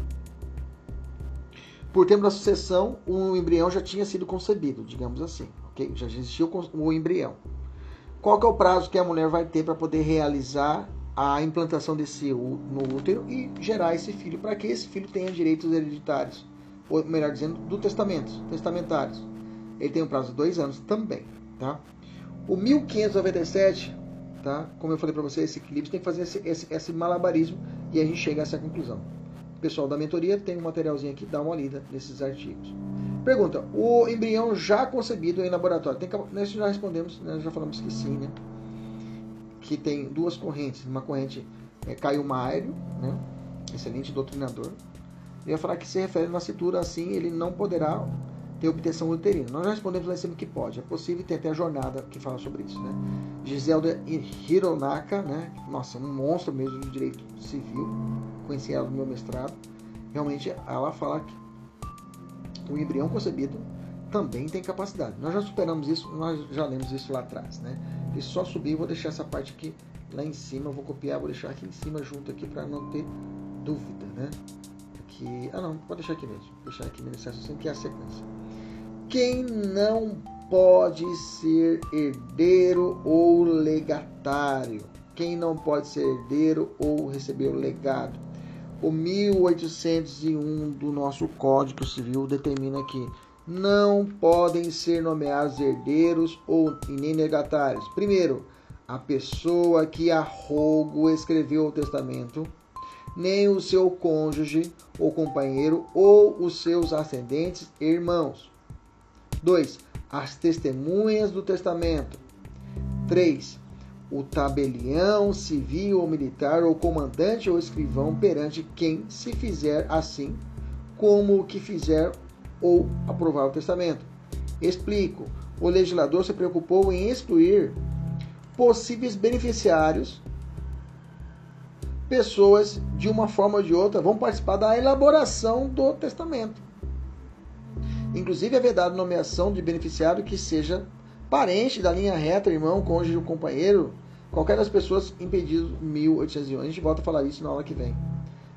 Por tempo da sucessão, o embrião já tinha sido concebido, digamos assim. Okay? Já existiu o embrião. Qual que é o prazo que a mulher vai ter para poder realizar a implantação desse no útero e gerar esse filho, para que esse filho tenha direitos hereditários, ou melhor dizendo, do testamento, testamentários. Ele tem um prazo de dois anos também, tá? O 1597, tá? Como eu falei para você, esse equilíbrio tem que fazer esse, esse, esse, malabarismo e a gente chega a essa conclusão. O pessoal da mentoria tem um materialzinho aqui, dá uma lida nesses artigos. Pergunta: o embrião já concebido em laboratório? Tem, nós já respondemos, né? já falamos que sim, né? que tem duas correntes. Uma corrente é Caio Mário, né? excelente doutrinador. Ele vai falar que se refere na cintura assim, ele não poderá ter obtenção uterina. Nós respondemos lá em cima que pode. É possível ter até a jornada que fala sobre isso. Né? Giselda Hironaka, né? nossa, um monstro mesmo de direito civil. Conheci ela no meu mestrado. Realmente, ela fala que o embrião concebido também tem capacidade. Nós já superamos isso, nós já lemos isso lá atrás, né? E só subir, vou deixar essa parte aqui lá em cima, vou copiar, vou deixar aqui em cima junto aqui para não ter dúvida, né? Aqui, ah não, pode deixar aqui mesmo, deixar aqui no excesso assim que é a sequência. Quem não pode ser herdeiro ou legatário? Quem não pode ser herdeiro ou receber o legado? O 1801 do nosso Código Civil determina que não podem ser nomeados herdeiros ou nem negatários. Primeiro, a pessoa que a rogo escreveu o testamento, nem o seu cônjuge ou companheiro ou os seus ascendentes irmãos. 2. As testemunhas do testamento. 3. O tabelião civil ou militar ou comandante ou escrivão perante quem se fizer assim, como o que fizer ou aprovar o testamento. Explico. O legislador se preocupou em excluir possíveis beneficiários, pessoas de uma forma ou de outra vão participar da elaboração do testamento. Inclusive é vedado nomeação de beneficiário que seja parente da linha reta, irmão, cônjuge ou companheiro, qualquer das pessoas impedido 1801. A gente volta a falar isso na aula que vem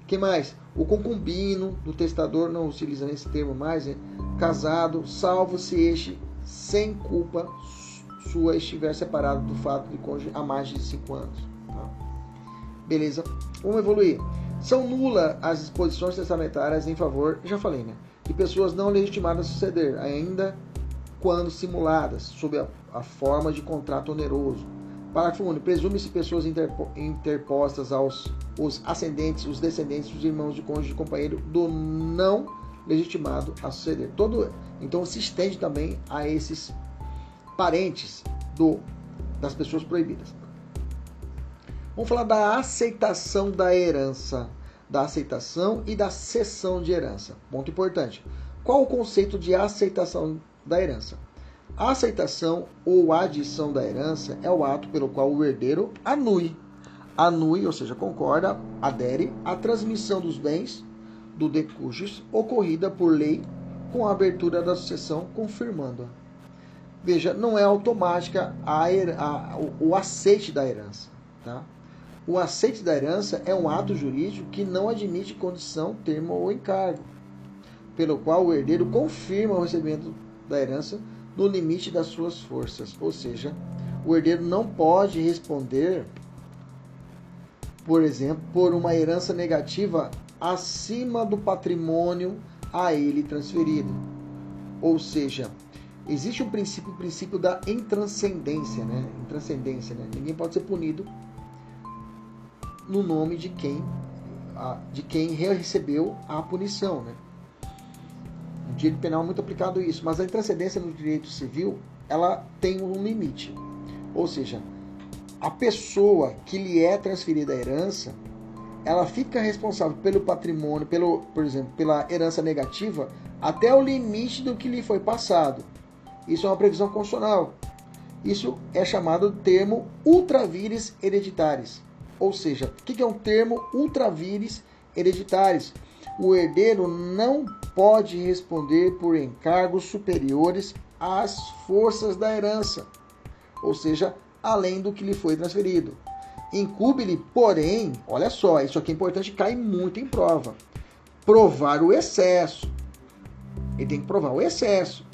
que mais? O concubino do testador, não utiliza esse termo mais, né? casado, salvo se este, sem culpa sua, estiver separado do fato de cônjuge há mais de 5 anos. Tá? Beleza? Vamos evoluir. São nulas as disposições testamentárias em favor, já falei, né? De pessoas não legitimadas a suceder, ainda quando simuladas, sob a, a forma de contrato oneroso Parágrafo único. Presume-se pessoas interpo, interpostas aos os ascendentes, os descendentes, os irmãos de cônjuge, de companheiro do não legitimado a suceder. Todo, então se estende também a esses parentes do, das pessoas proibidas. Vamos falar da aceitação da herança, da aceitação e da cessão de herança. Ponto importante. Qual o conceito de aceitação da herança? A aceitação ou adição da herança é o ato pelo qual o herdeiro anui, anui, ou seja, concorda, adere à transmissão dos bens do decujus ocorrida por lei com a abertura da sucessão, confirmando-a. Veja, não é automática a, a, o, o aceite da herança. Tá? O aceite da herança é um ato jurídico que não admite condição, termo ou encargo, pelo qual o herdeiro confirma o recebimento da herança no limite das suas forças. Ou seja, o herdeiro não pode responder, por exemplo, por uma herança negativa acima do patrimônio a ele transferido. Ou seja, existe um princípio, o princípio da intranscendência, né? Intranscendência, né? Ninguém pode ser punido no nome de quem de quem recebeu a punição, né? No direito penal é muito aplicado isso, mas a intranscendência no direito civil, ela tem um limite. Ou seja, a pessoa que lhe é transferida a herança, ela fica responsável pelo patrimônio, pelo, por exemplo, pela herança negativa, até o limite do que lhe foi passado. Isso é uma previsão constitucional. Isso é chamado termo ultravires hereditários. Ou seja, o que é um termo ultravires hereditários? O herdeiro não pode responder por encargos superiores às forças da herança, ou seja, além do que lhe foi transferido. Incube-lhe, porém, olha só, isso aqui é importante, cai muito em prova. Provar o excesso. Ele tem que provar o excesso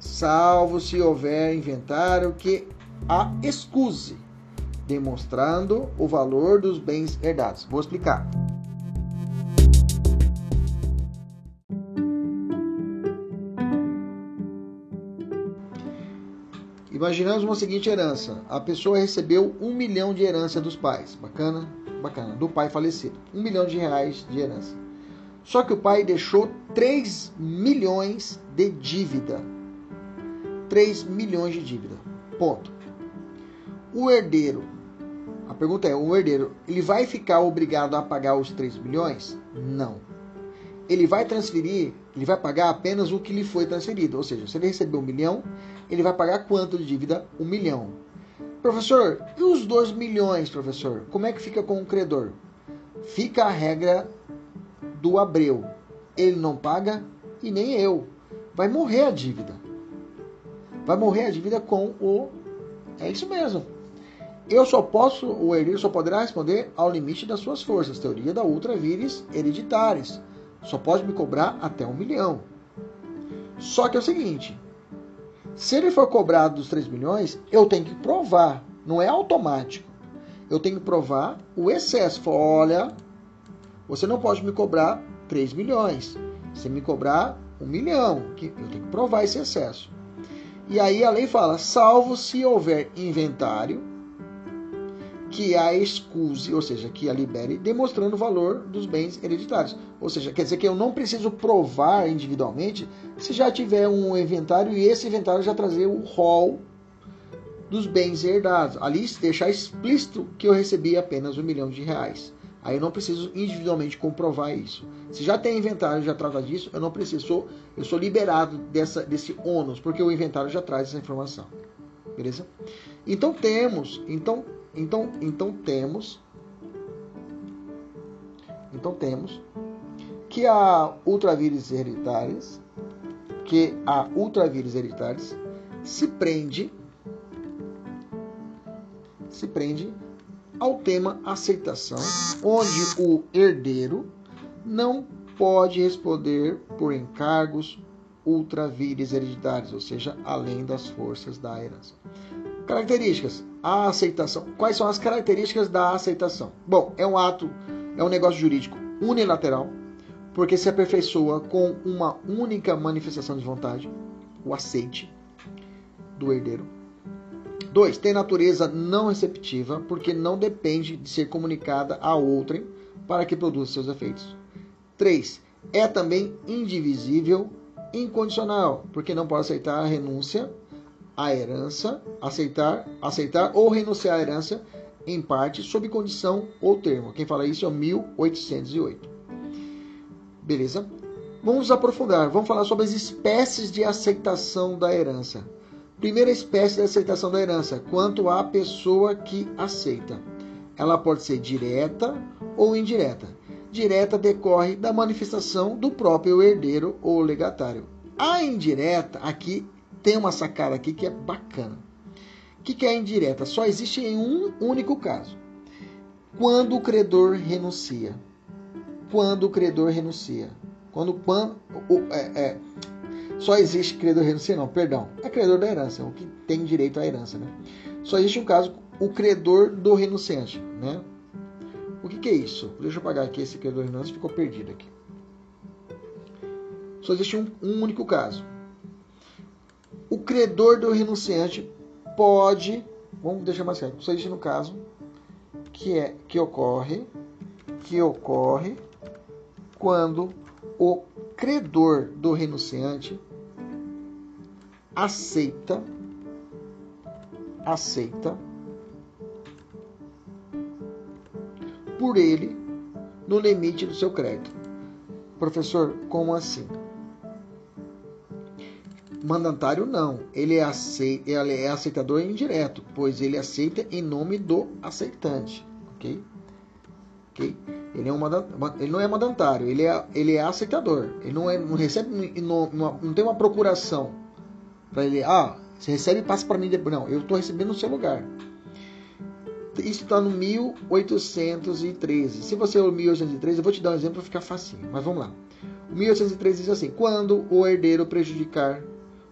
salvo se houver inventário que a excuse, demonstrando o valor dos bens herdados. Vou explicar. Imaginamos uma seguinte herança. A pessoa recebeu um milhão de herança dos pais. Bacana? Bacana. Do pai falecido. Um milhão de reais de herança. Só que o pai deixou 3 milhões de dívida 3 milhões de dívida. Ponto. O herdeiro, pergunta é, o herdeiro, ele vai ficar obrigado a pagar os 3 milhões? Não. Ele vai transferir, ele vai pagar apenas o que lhe foi transferido. Ou seja, se ele recebeu um milhão, ele vai pagar quanto de dívida? Um milhão. Professor, e os 2 milhões, professor? Como é que fica com o credor? Fica a regra do Abreu. Ele não paga e nem eu. Vai morrer a dívida vai morrer a dívida com o. É isso mesmo. Eu só posso, o herdeiro só poderá responder ao limite das suas forças. Teoria da ultra vires hereditares. Só pode me cobrar até um milhão. Só que é o seguinte: se ele for cobrado dos 3 milhões, eu tenho que provar. Não é automático. Eu tenho que provar o excesso. Olha, você não pode me cobrar 3 milhões. Você me cobrar um milhão. Eu tenho que provar esse excesso. E aí a lei fala: salvo se houver inventário que a excuse, ou seja, que a libere, demonstrando o valor dos bens hereditários. Ou seja, quer dizer que eu não preciso provar individualmente se já tiver um inventário e esse inventário já trazer o rol dos bens herdados. Ali deixar explícito que eu recebi apenas um milhão de reais. Aí eu não preciso individualmente comprovar isso. Se já tem inventário, já trata disso, eu não preciso, sou, eu sou liberado dessa, desse ônus, porque o inventário já traz essa informação. Beleza? Então temos, então, então, então temos, então temos que a ultravírus hereditárias, que a ultravírus hereditárias se prende, se prende ao tema aceitação, onde o herdeiro não pode responder por encargos ultravires hereditários, ou seja, além das forças da herança. Características: a aceitação. Quais são as características da aceitação? Bom, é um ato, é um negócio jurídico unilateral, porque se aperfeiçoa com uma única manifestação de vontade, o aceite do herdeiro 2. Tem natureza não receptiva, porque não depende de ser comunicada a outrem para que produza seus efeitos. 3. É também indivisível, incondicional, porque não pode aceitar a renúncia à herança, aceitar, aceitar ou renunciar à herança em parte sob condição ou termo. Quem fala isso é o 1808. Beleza? Vamos aprofundar, vamos falar sobre as espécies de aceitação da herança. Primeira espécie de aceitação da herança, quanto à pessoa que aceita. Ela pode ser direta ou indireta. Direta decorre da manifestação do próprio herdeiro ou legatário. A indireta, aqui tem uma sacada aqui que é bacana. O que é indireta? Só existe em um único caso. Quando o credor renuncia. Quando o credor renuncia. Quando, quando é, é, só existe credor renuncia, não, perdão. É credor da herança, o que tem direito à herança, né? Só existe um caso, o credor do renunciante, né? O que, que é isso? Deixa eu apagar aqui esse credor renunciante, ficou perdido aqui. Só existe um, um único caso. O credor do renunciante pode, vamos deixar mais certo, só existe no caso que é que ocorre que ocorre quando o credor do renunciante aceita aceita por ele no limite do seu crédito. Professor, como assim? Mandatário não. Ele é, aceita, ele é aceitador indireto, pois ele aceita em nome do aceitante. Ok? Ok? Ele, é um ele não é mandatário, ele é, ele é aceitador. Ele não, é, não recebe, não, não tem uma procuração para ele. Ah, você recebe e passa para mim depois. Não, eu estou recebendo no seu lugar. Isso está no 1813. Se você é o 1813, eu vou te dar um exemplo para ficar facinho. Mas vamos lá. O 1813 diz assim: Quando o herdeiro prejudicar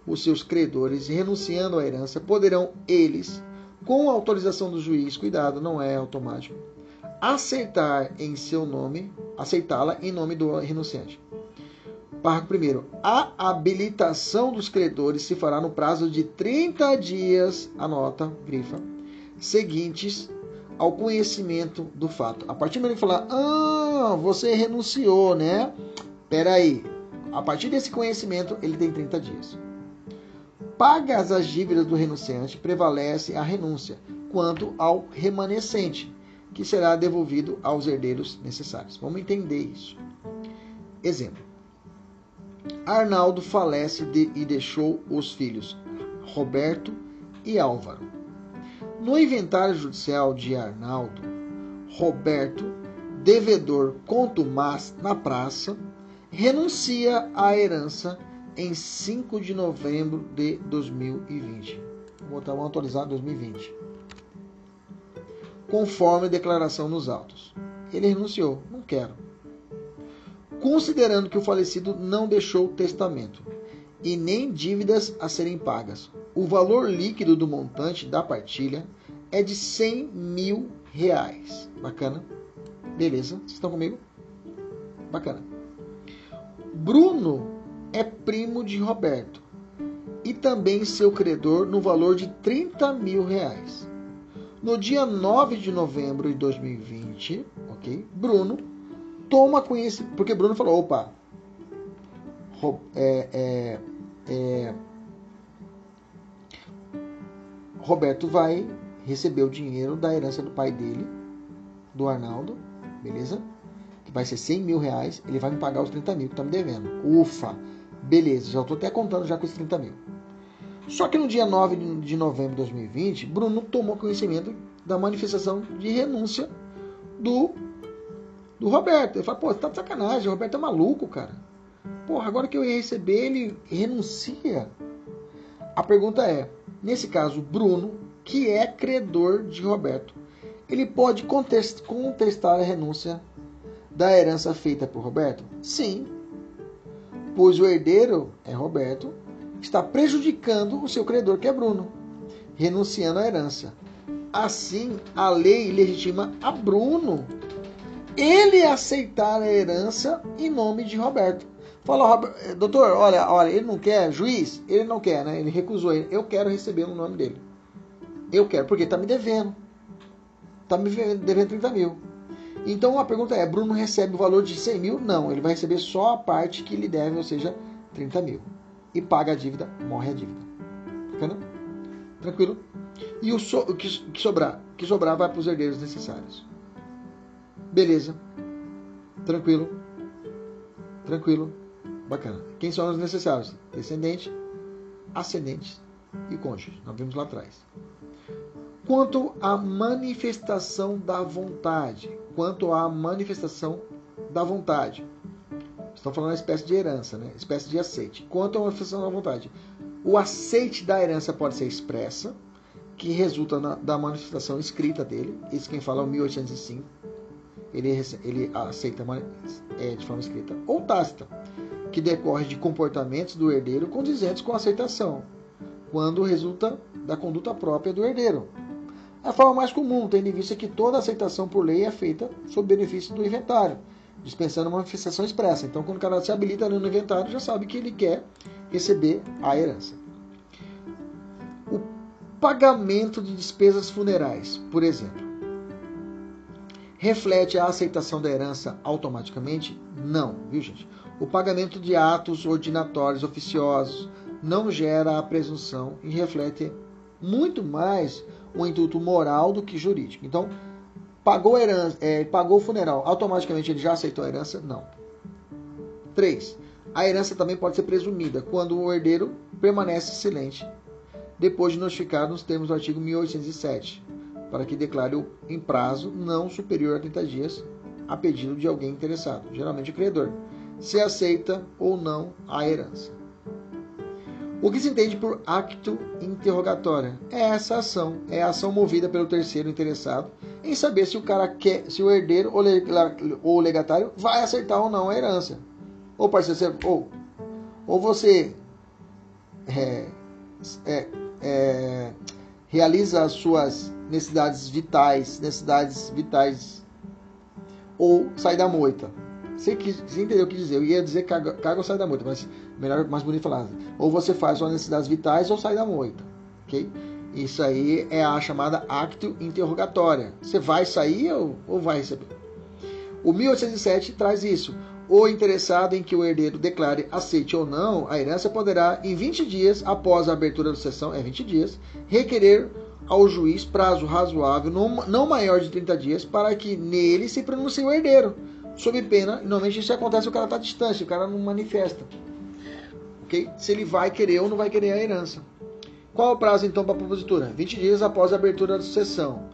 os seus credores, renunciando à herança, poderão eles, com autorização do juiz, cuidado, não é automático, aceitar em seu nome, aceitá-la em nome do renunciante. Parágrafo 1. A habilitação dos credores se fará no prazo de 30 dias, anota, grifa, seguintes ao conhecimento do fato. A partir do momento que falar, ah, você renunciou, né? Peraí. A partir desse conhecimento, ele tem 30 dias. Pagas as dívidas do renunciante, prevalece a renúncia quanto ao remanescente, que será devolvido aos herdeiros necessários. Vamos entender isso. Exemplo. Arnaldo falece de, e deixou os filhos Roberto e Álvaro. No inventário judicial de Arnaldo, Roberto, devedor contumaz na praça, renuncia à herança em 5 de novembro de 2020. Vou botar um atualizado 2020. Conforme declaração nos autos. Ele renunciou, não quero. Considerando que o falecido não deixou testamento e nem dívidas a serem pagas, o valor líquido do montante da partilha é de 100 mil reais. Bacana? Beleza? Vocês estão comigo? Bacana. Bruno é primo de Roberto e também seu credor no valor de 30 mil reais. No dia 9 de novembro de 2020, ok? Bruno toma conhecimento. Porque Bruno falou: opa, é, é, é, Roberto vai receber o dinheiro da herança do pai dele, do Arnaldo, beleza? Que vai ser 100 mil reais. Ele vai me pagar os 30 mil que tá me devendo. Ufa! Beleza, já estou até contando já com os 30 mil. Só que no dia 9 de novembro de 2020, Bruno tomou conhecimento da manifestação de renúncia do, do Roberto. Ele falou, pô, você tá de sacanagem, o Roberto é maluco, cara. Porra, agora que eu ia receber, ele renuncia. A pergunta é, nesse caso, Bruno, que é credor de Roberto, ele pode contestar a renúncia da herança feita por Roberto? Sim, pois o herdeiro é Roberto, está prejudicando o seu credor, que é Bruno, renunciando à herança. Assim, a lei legitima a Bruno ele aceitar a herança em nome de Roberto. Fala, eh, doutor, olha, olha, ele não quer, juiz, ele não quer, né? Ele recusou. Eu quero receber no nome dele. Eu quero, porque está me devendo. Está me devendo 30 mil. Então a pergunta é: Bruno recebe o valor de 100 mil? Não, ele vai receber só a parte que lhe deve, ou seja, 30 mil. E paga a dívida, morre a dívida. Bacana? Tranquilo? E o, so, o que, que, sobrar? O que sobrar vai para os herdeiros necessários. Beleza. Tranquilo. Tranquilo. Bacana. Quem são os necessários? Descendente, ascendente e cônjuge. Nós vimos lá atrás. Quanto à manifestação da vontade, quanto à manifestação da vontade. Estão falando uma espécie de herança, né? espécie de aceite. Quanto à manifestação da vontade, o aceite da herança pode ser expressa, que resulta na, da manifestação escrita dele. Isso quem fala é o 1805. Ele, ele aceita é, de forma escrita. Ou tácita, que decorre de comportamentos do herdeiro condizentes com a aceitação, quando resulta da conduta própria do herdeiro. A forma mais comum, tendo em vista que toda aceitação por lei é feita sob benefício do inventário, dispensando uma manifestação expressa. Então, quando o cara se habilita no inventário, já sabe que ele quer receber a herança. O pagamento de despesas funerais, por exemplo, reflete a aceitação da herança automaticamente? Não, viu gente? O pagamento de atos ordinatórios oficiosos não gera a presunção e reflete muito mais um intuito moral do que jurídico. Então, pagou herança, é, pagou o funeral, automaticamente ele já aceitou a herança? Não. 3. A herança também pode ser presumida quando o herdeiro permanece silente, depois de notificado nos termos do artigo 1807, para que declare em prazo não superior a 30 dias a pedido de alguém interessado, geralmente o credor, se aceita ou não a herança. O que se entende por acto interrogatório é essa ação, é a ação movida pelo terceiro interessado em saber se o cara quer, se o herdeiro ou legatário vai acertar ou não a herança. Ou ser, ou, ou você é, é, é, realiza as suas necessidades vitais, necessidades vitais, ou sai da moita. Você, você entendeu o que dizer? Eu ia dizer caga, caga ou sai da moita, mas melhor, mais bonito falar. Ou você faz suas necessidades vitais ou sai da moita, ok? Isso aí é a chamada acto interrogatória. Você vai sair ou, ou vai receber? O 1807 traz isso. O interessado em que o herdeiro declare aceite ou não a herança poderá, em 20 dias após a abertura da sessão, é 20 dias, requerer ao juiz prazo razoável, não maior de 30 dias, para que nele se pronuncie o herdeiro, sob pena. Normalmente isso acontece o cara está distante, o cara não manifesta. Ok? Se ele vai querer ou não vai querer a herança. Qual o prazo então para a propositura? 20 dias após a abertura da sucessão.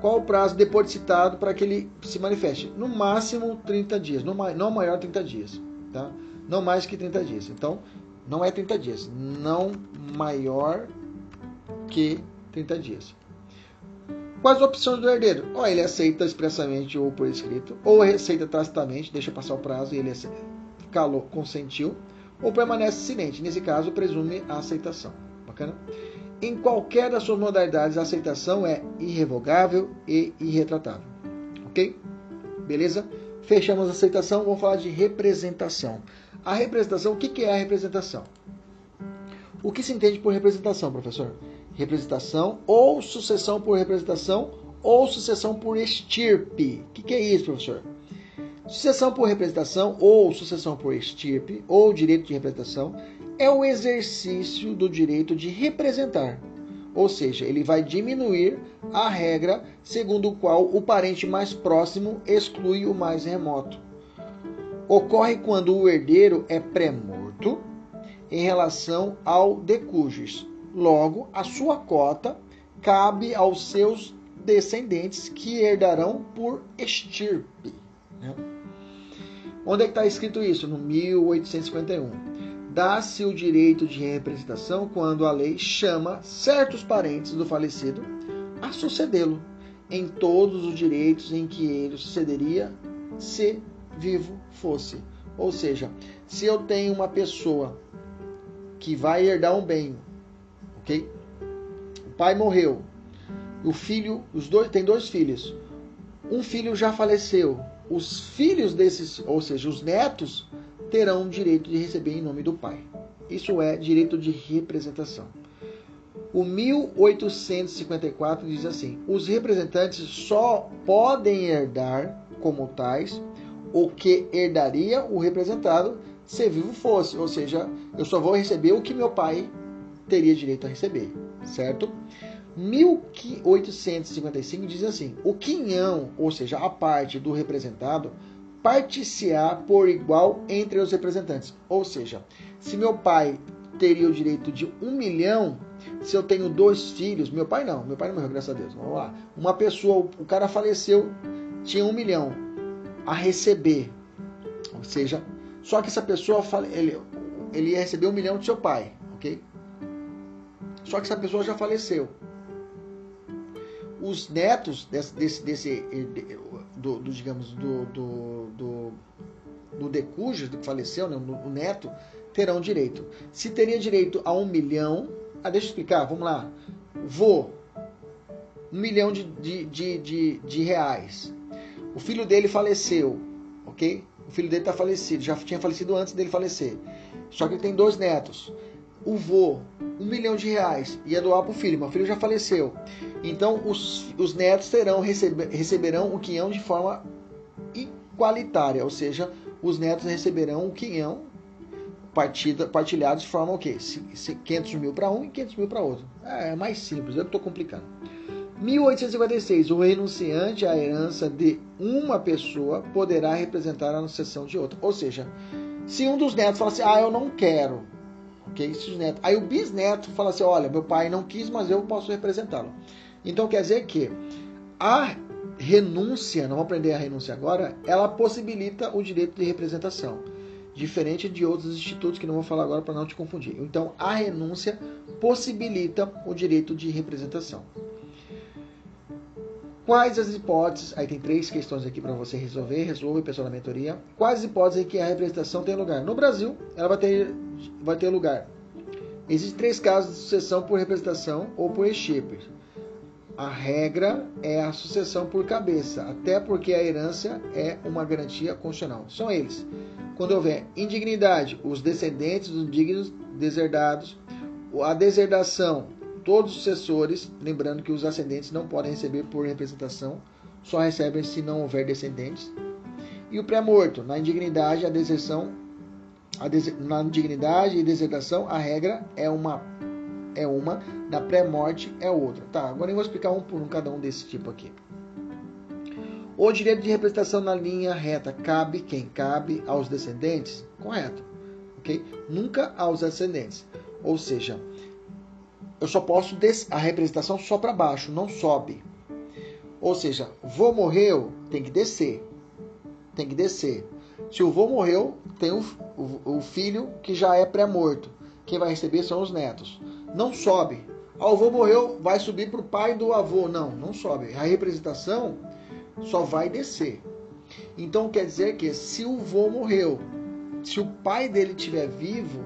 Qual o prazo depois de citado para que ele se manifeste? No máximo 30 dias, não maior 30 dias, tá? Não mais que 30 dias. Então, não é 30 dias, não maior que 30 dias. Quais as opções do herdeiro? Ou ele aceita expressamente ou por escrito, ou aceita tacitamente, deixa passar o prazo e ele calou, consentiu, ou permanece silente. Nesse caso, presume a aceitação. Bacana? Em qualquer das suas modalidades, a aceitação é irrevogável e irretratável. Ok? Beleza? Fechamos a aceitação, vamos falar de representação. A representação, o que é a representação? O que se entende por representação, professor? Representação ou sucessão por representação ou sucessão por estirpe. O que é isso, professor? Sucessão por representação ou sucessão por estirpe ou direito de representação é o exercício do direito de representar. Ou seja, ele vai diminuir a regra segundo o qual o parente mais próximo exclui o mais remoto. Ocorre quando o herdeiro é pré-morto em relação ao decujus. Logo, a sua cota cabe aos seus descendentes que herdarão por estirpe. Né? Onde é que está escrito isso? No 1851 dá-se o direito de representação quando a lei chama certos parentes do falecido a sucedê-lo em todos os direitos em que ele sucederia se vivo fosse. Ou seja, se eu tenho uma pessoa que vai herdar um bem, ok? O pai morreu, o filho, os dois, tem dois filhos. Um filho já faleceu. Os filhos desses, ou seja, os netos terão direito de receber em nome do pai. Isso é direito de representação. O 1854 diz assim: os representantes só podem herdar como tais o que herdaria o representado se vivo fosse, ou seja, eu só vou receber o que meu pai teria direito a receber, certo? 1855 diz assim: o quinhão, ou seja, a parte do representado, particiar por igual entre os representantes. Ou seja, se meu pai teria o direito de um milhão, se eu tenho dois filhos, meu pai não, meu pai não morreu, graças a Deus. Vamos lá. Uma pessoa, o cara faleceu, tinha um milhão a receber. Ou seja, só que essa pessoa, ele, ele ia receber um milhão do seu pai, ok? Só que essa pessoa já faleceu. Os netos desse, desse, desse do, do digamos, do, do, do, do que faleceu, né, o neto, terão direito. Se teria direito a um milhão, ah, deixa eu explicar, vamos lá. Vô, um milhão de, de, de, de, de reais. O filho dele faleceu, ok? O filho dele está falecido, já tinha falecido antes dele falecer. Só que ele tem dois netos. O vô, um milhão de reais, ia doar para o filho, mas o filho já faleceu. Então os, os netos terão, recebe, receberão o quinhão de forma igualitária, ou seja, os netos receberão o quinhão partida, partilhado de forma o quê? 500 mil para um e 500 mil para outro. É, é mais simples, eu estou complicando. 1856. O renunciante à herança de uma pessoa poderá representar a sucessão de outra. Ou seja, Se um dos netos fala assim, ah, eu não quero, os netos, aí o bisneto fala assim, olha, meu pai não quis, mas eu posso representá-lo. Então quer dizer que a renúncia, não vou aprender a renúncia agora, ela possibilita o direito de representação, diferente de outros institutos que não vou falar agora para não te confundir. Então a renúncia possibilita o direito de representação. Quais as hipóteses? Aí tem três questões aqui para você resolver. Resolve pessoal da mentoria. Quais hipóteses em que a representação tem lugar? No Brasil, ela vai ter, vai ter lugar. Existem três casos de sucessão por representação ou por estirpe. A regra é a sucessão por cabeça, até porque a herança é uma garantia constitucional. São eles. Quando houver indignidade, os descendentes dos dignos deserdados, a deserdação todos os sucessores, lembrando que os ascendentes não podem receber por representação, só recebem se não houver descendentes. E o pré-morto, na indignidade, a deserção, a des... na indignidade e deserdação, a regra é uma é uma, na pré-morte é outra. Tá, agora eu vou explicar um por um cada um desse tipo aqui. O direito de representação na linha reta cabe quem? Cabe aos descendentes? Correto. Ok? Nunca aos ascendentes. Ou seja, eu só posso des... a representação só para baixo, não sobe. Ou seja, vô morreu, tem que descer. Tem que descer. Se o vô morreu, tem o, o, o filho que já é pré-morto. Quem vai receber são os netos. Não sobe. Ah, o vô morreu, vai subir para o pai do avô. Não, não sobe. A representação só vai descer. Então quer dizer que se o vô morreu, se o pai dele estiver vivo,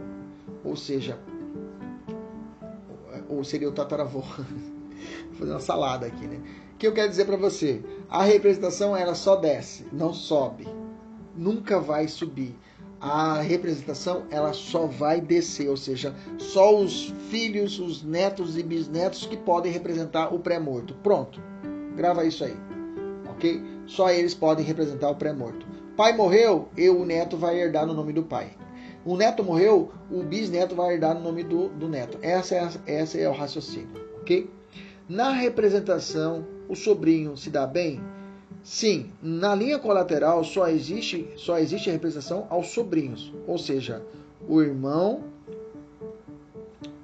ou seja, ou seria o tataravô. Vou fazer uma salada aqui, né? O que eu quero dizer para você? A representação ela só desce, não sobe. Nunca vai subir. A representação ela só vai descer, ou seja, só os filhos, os netos e bisnetos que podem representar o pré-morto. Pronto. Grava isso aí. OK? Só eles podem representar o pré-morto. Pai morreu, e o neto vai herdar no nome do pai. O neto morreu, o bisneto vai herdar no nome do, do neto. Essa é, essa é o raciocínio, ok? Na representação, o sobrinho se dá bem? Sim, na linha colateral só existe, só existe a representação aos sobrinhos, ou seja, o irmão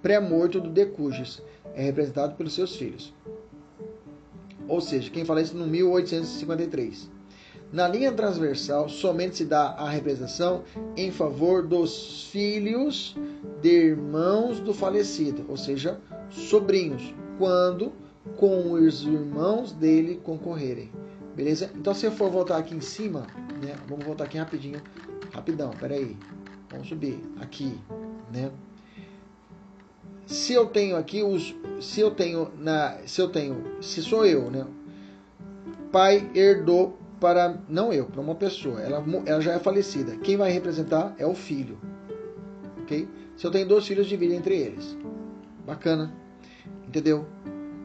pré-morto do decujus é representado pelos seus filhos. Ou seja, quem fala isso no 1853. Na linha transversal, somente se dá a representação em favor dos filhos de irmãos do falecido, ou seja, sobrinhos, quando com os irmãos dele concorrerem. Beleza? Então, se eu for voltar aqui em cima, né? Vamos voltar aqui rapidinho, rapidão. Peraí, vamos subir aqui, né? Se eu tenho aqui os, se eu tenho na, se eu tenho, se sou eu, né? Pai herdou para não eu, para uma pessoa. Ela, ela já é falecida. Quem vai representar é o filho. Ok? Se eu tenho dois filhos, divide entre eles. Bacana. Entendeu?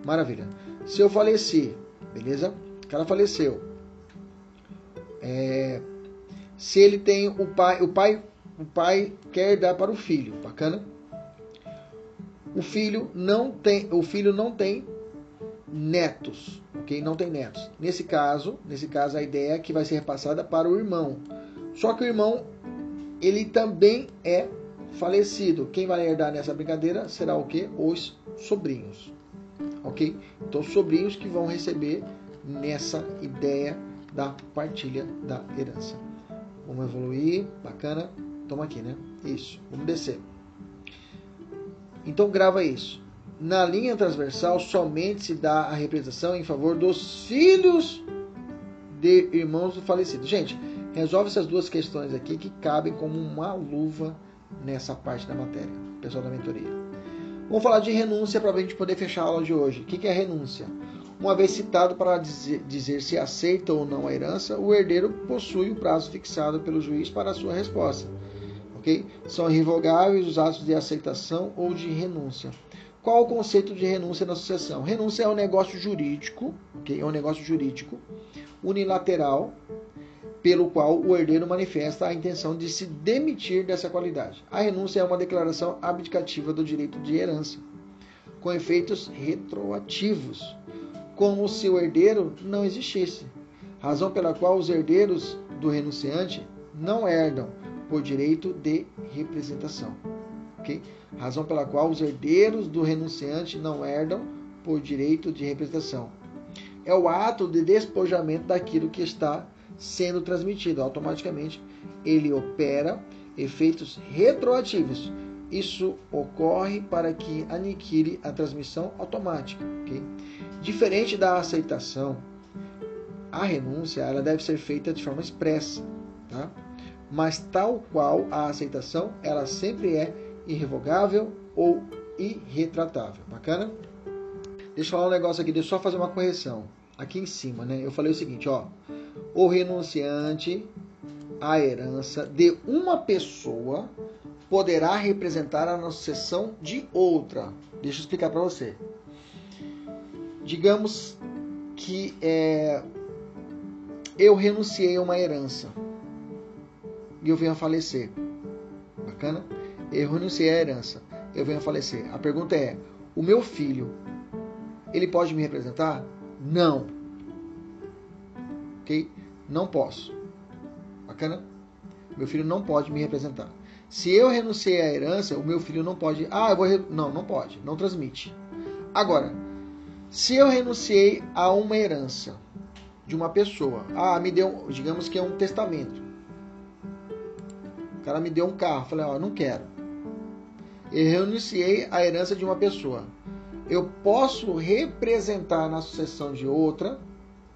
Maravilha. Se eu faleci, beleza? O cara faleceu. É, se ele tem o pai, o pai, o pai quer dar para o filho, bacana? O filho não tem, o filho não tem netos, ok? Não tem netos. Nesse caso, nesse caso a ideia é que vai ser repassada para o irmão. Só que o irmão ele também é falecido. Quem vai herdar nessa brincadeira será o que? Os sobrinhos, ok? Então os sobrinhos que vão receber nessa ideia da partilha da herança. Vamos evoluir, bacana. Toma aqui, né? Isso. Vamos descer. Então grava isso na linha transversal somente se dá a representação em favor dos filhos de irmãos do falecido. Gente, resolve essas duas questões aqui que cabem como uma luva nessa parte da matéria, pessoal da mentoria. Vamos falar de renúncia para a gente poder fechar a aula de hoje. O que é renúncia? Uma vez citado para dizer, dizer se aceita ou não a herança, o herdeiro possui o prazo fixado pelo juiz para a sua resposta. Okay? São irrevogáveis os atos de aceitação ou de renúncia. Qual o conceito de renúncia na sucessão? Renúncia é um negócio jurídico, okay? é um negócio jurídico unilateral pelo qual o herdeiro manifesta a intenção de se demitir dessa qualidade. A renúncia é uma declaração abdicativa do direito de herança, com efeitos retroativos, como se o herdeiro não existisse, razão pela qual os herdeiros do renunciante não herdam, por direito de representação. Okay? Razão pela qual os herdeiros do renunciante não herdam por direito de representação. É o ato de despojamento daquilo que está sendo transmitido. Automaticamente, ele opera efeitos retroativos. Isso ocorre para que aniquile a transmissão automática. Okay? Diferente da aceitação, a renúncia ela deve ser feita de forma expressa. Tá? Mas tal qual a aceitação, ela sempre é irrevogável ou irretratável. Bacana? Deixa eu falar um negócio aqui, deixa eu só fazer uma correção. Aqui em cima, né? Eu falei o seguinte, ó. O renunciante à herança de uma pessoa poderá representar a sucessão de outra. Deixa eu explicar para você. Digamos que é, eu renunciei a uma herança e eu venho a falecer. Bacana? Eu renunciei à herança, eu venho a falecer. A pergunta é: o meu filho, ele pode me representar? Não. Ok? Não posso. Bacana? Meu filho não pode me representar. Se eu renunciei à herança, o meu filho não pode. Ah, eu vou. Re... Não, não pode. Não transmite. Agora, se eu renunciei a uma herança de uma pessoa, ah, me deu, digamos que é um testamento cara me deu um carro. Falei, ó, não quero. Eu renunciei à herança de uma pessoa. Eu posso representar na sucessão de outra?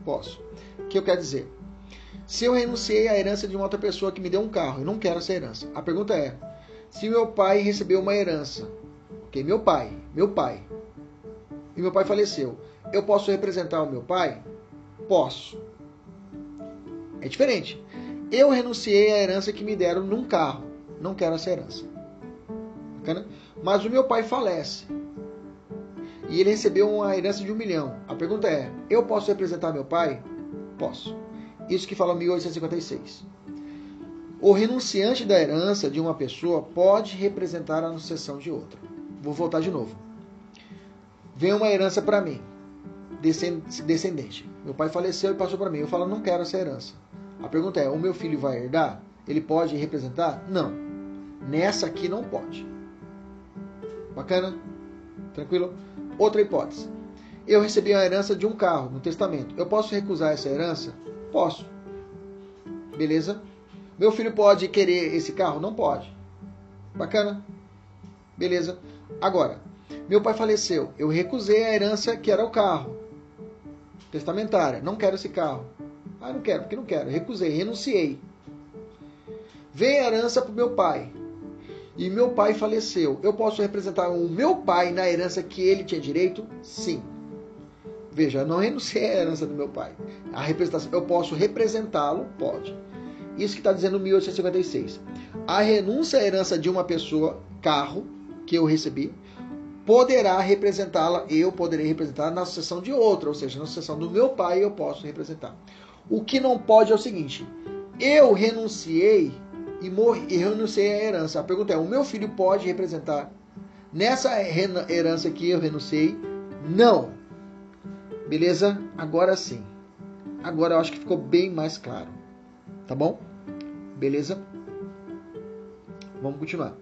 Posso. O que eu quero dizer? Se eu renunciei à herança de uma outra pessoa que me deu um carro, eu não quero essa herança. A pergunta é: se meu pai recebeu uma herança, ok, meu pai, meu pai, e meu pai faleceu, eu posso representar o meu pai? Posso. É diferente. Eu renunciei à herança que me deram num carro. Não quero essa herança. Bacana? Mas o meu pai falece. E ele recebeu uma herança de um milhão. A pergunta é: eu posso representar meu pai? Posso. Isso que fala 1856. O renunciante da herança de uma pessoa pode representar a sucessão de outra. Vou voltar de novo. Vem uma herança para mim, descendente. Meu pai faleceu e passou para mim. Eu falo, não quero essa herança. A pergunta é: o meu filho vai herdar? Ele pode representar? Não. Nessa aqui não pode. Bacana? Tranquilo? Outra hipótese. Eu recebi a herança de um carro no testamento. Eu posso recusar essa herança? Posso. Beleza? Meu filho pode querer esse carro? Não pode. Bacana? Beleza? Agora, meu pai faleceu. Eu recusei a herança que era o carro. Testamentária. Não quero esse carro. Ah, não quero, porque não quero. Recusei, renunciei. Vem a herança para o meu pai. E meu pai faleceu. Eu posso representar o meu pai na herança que ele tinha direito? Sim. Veja, não renunciei à herança do meu pai. A representação, eu posso representá-lo? Pode. Isso que está dizendo 1856. A renúncia à herança de uma pessoa, carro, que eu recebi, poderá representá-la, eu poderei representar na sucessão de outra, ou seja, na sucessão do meu pai eu posso representar. O que não pode é o seguinte: eu renunciei e renunciei à herança. A pergunta é: o meu filho pode representar nessa herança que eu renunciei? Não. Beleza? Agora sim. Agora eu acho que ficou bem mais claro. Tá bom? Beleza? Vamos continuar.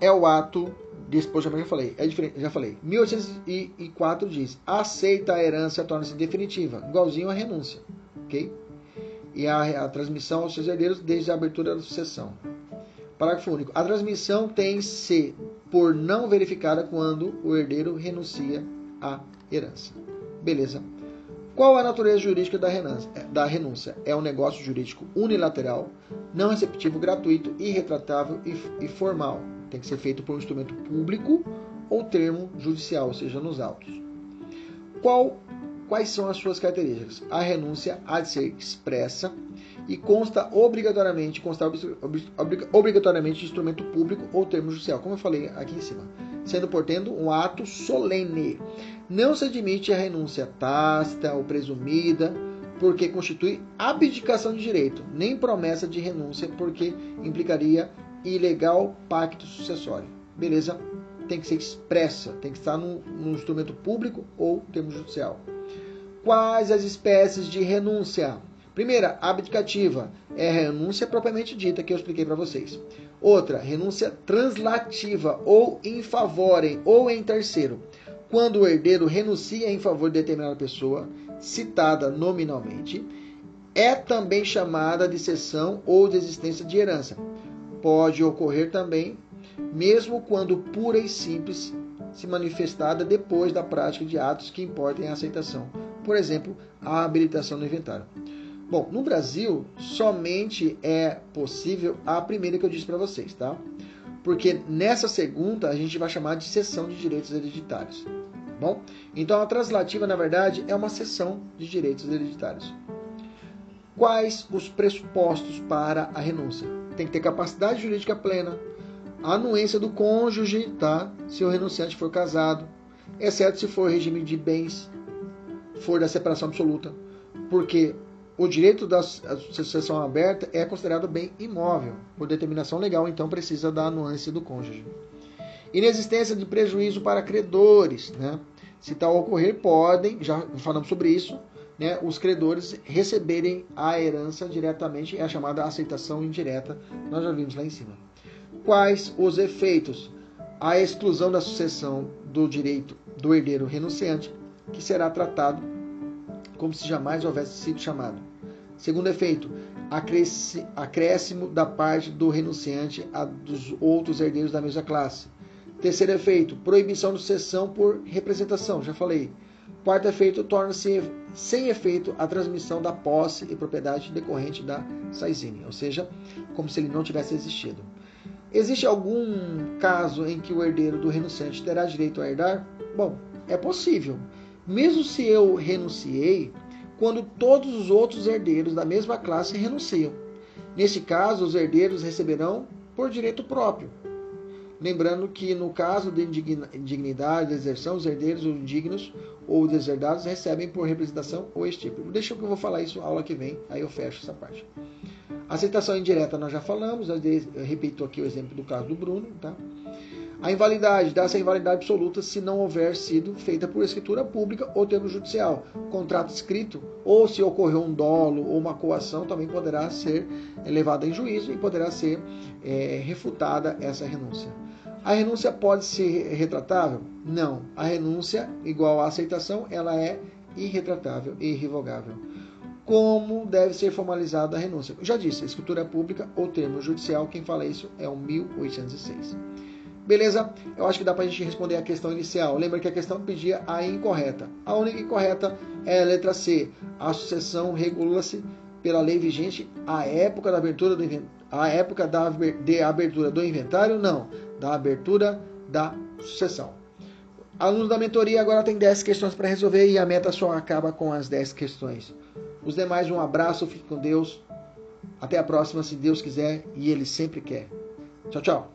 É o ato despojamento, já falei, é diferente, já falei. 1804 diz: aceita a herança torna-se definitiva, igualzinho a renúncia, ok? E a, a transmissão aos seus herdeiros desde a abertura da sucessão. Parágrafo único. A transmissão tem-se por não verificada quando o herdeiro renuncia à herança. Beleza. Qual a natureza jurídica da renúncia? Da renúncia? É um negócio jurídico unilateral, não receptivo, gratuito, irretratável e formal tem que ser feito por um instrumento público ou termo judicial, ou seja, nos autos. Qual, quais são as suas características? A renúncia há de ser expressa e consta obrigatoriamente, constar obrigatoriamente de instrumento público ou termo judicial, como eu falei aqui em cima, sendo, portanto, um ato solene. Não se admite a renúncia tácita ou presumida, porque constitui abdicação de direito, nem promessa de renúncia, porque implicaria ilegal pacto sucessório. Beleza? Tem que ser expressa, tem que estar no, no instrumento público ou termo judicial. Quais as espécies de renúncia? Primeira, abdicativa, é a renúncia propriamente dita que eu expliquei para vocês. Outra, renúncia translativa ou em favorem ou em terceiro. Quando o herdeiro renuncia em favor de determinada pessoa, citada nominalmente, é também chamada de cessão ou desistência de herança. Pode ocorrer também, mesmo quando pura e simples, se manifestada depois da prática de atos que importem a aceitação. Por exemplo, a habilitação do inventário. Bom, no Brasil, somente é possível a primeira que eu disse para vocês, tá? Porque nessa segunda a gente vai chamar de cessão de direitos hereditários. Bom, então a translativa, na verdade, é uma cessão de direitos hereditários. Quais os pressupostos para a renúncia? Tem que ter capacidade jurídica plena, anuência do cônjuge, tá? Se o renunciante for casado, exceto se for regime de bens, for da separação absoluta, porque o direito da sucessão aberta é considerado bem imóvel. Por determinação legal, então precisa da anuência do cônjuge. Inexistência de prejuízo para credores. Né? Se tal ocorrer, podem, já falamos sobre isso, né, os credores receberem a herança diretamente, é a chamada aceitação indireta, nós já vimos lá em cima. Quais os efeitos? A exclusão da sucessão do direito do herdeiro renunciante, que será tratado como se jamais houvesse sido chamado. Segundo efeito, acréscimo da parte do renunciante a dos outros herdeiros da mesma classe. Terceiro efeito, proibição de sucessão por representação, já falei. Quarto efeito, torna-se sem efeito a transmissão da posse e propriedade decorrente da saizine, ou seja, como se ele não tivesse existido. Existe algum caso em que o herdeiro do renunciante terá direito a herdar? Bom, é possível, mesmo se eu renunciei, quando todos os outros herdeiros da mesma classe renunciam. Nesse caso, os herdeiros receberão por direito próprio. Lembrando que no caso de indignidade, deserção, os herdeiros ou indignos ou deserdados recebem por representação ou estípulo. Deixa que eu vou falar isso aula que vem, aí eu fecho essa parte. Aceitação indireta nós já falamos, eu repito aqui o exemplo do caso do Bruno, tá? A invalidade dá-se a invalidade absoluta se não houver sido feita por escritura pública ou termo judicial. Contrato escrito, ou se ocorreu um dolo ou uma coação, também poderá ser levada em juízo e poderá ser é, refutada essa renúncia. A renúncia pode ser retratável? Não. A renúncia, igual à aceitação, ela é irretratável e irrevogável. Como deve ser formalizada a renúncia? Já disse, escritura pública ou termo judicial, quem fala isso é o 1806. Beleza? Eu acho que dá para a gente responder a questão inicial. Lembra que a questão pedia a incorreta. A única incorreta é a letra C. A sucessão regula-se pela lei vigente à época da abertura do época da, de abertura do inventário? Não, da abertura da sucessão. Alunos da mentoria agora tem 10 questões para resolver e a meta só acaba com as 10 questões. Os demais, um abraço, fique com Deus. Até a próxima, se Deus quiser e Ele sempre quer. Tchau, tchau.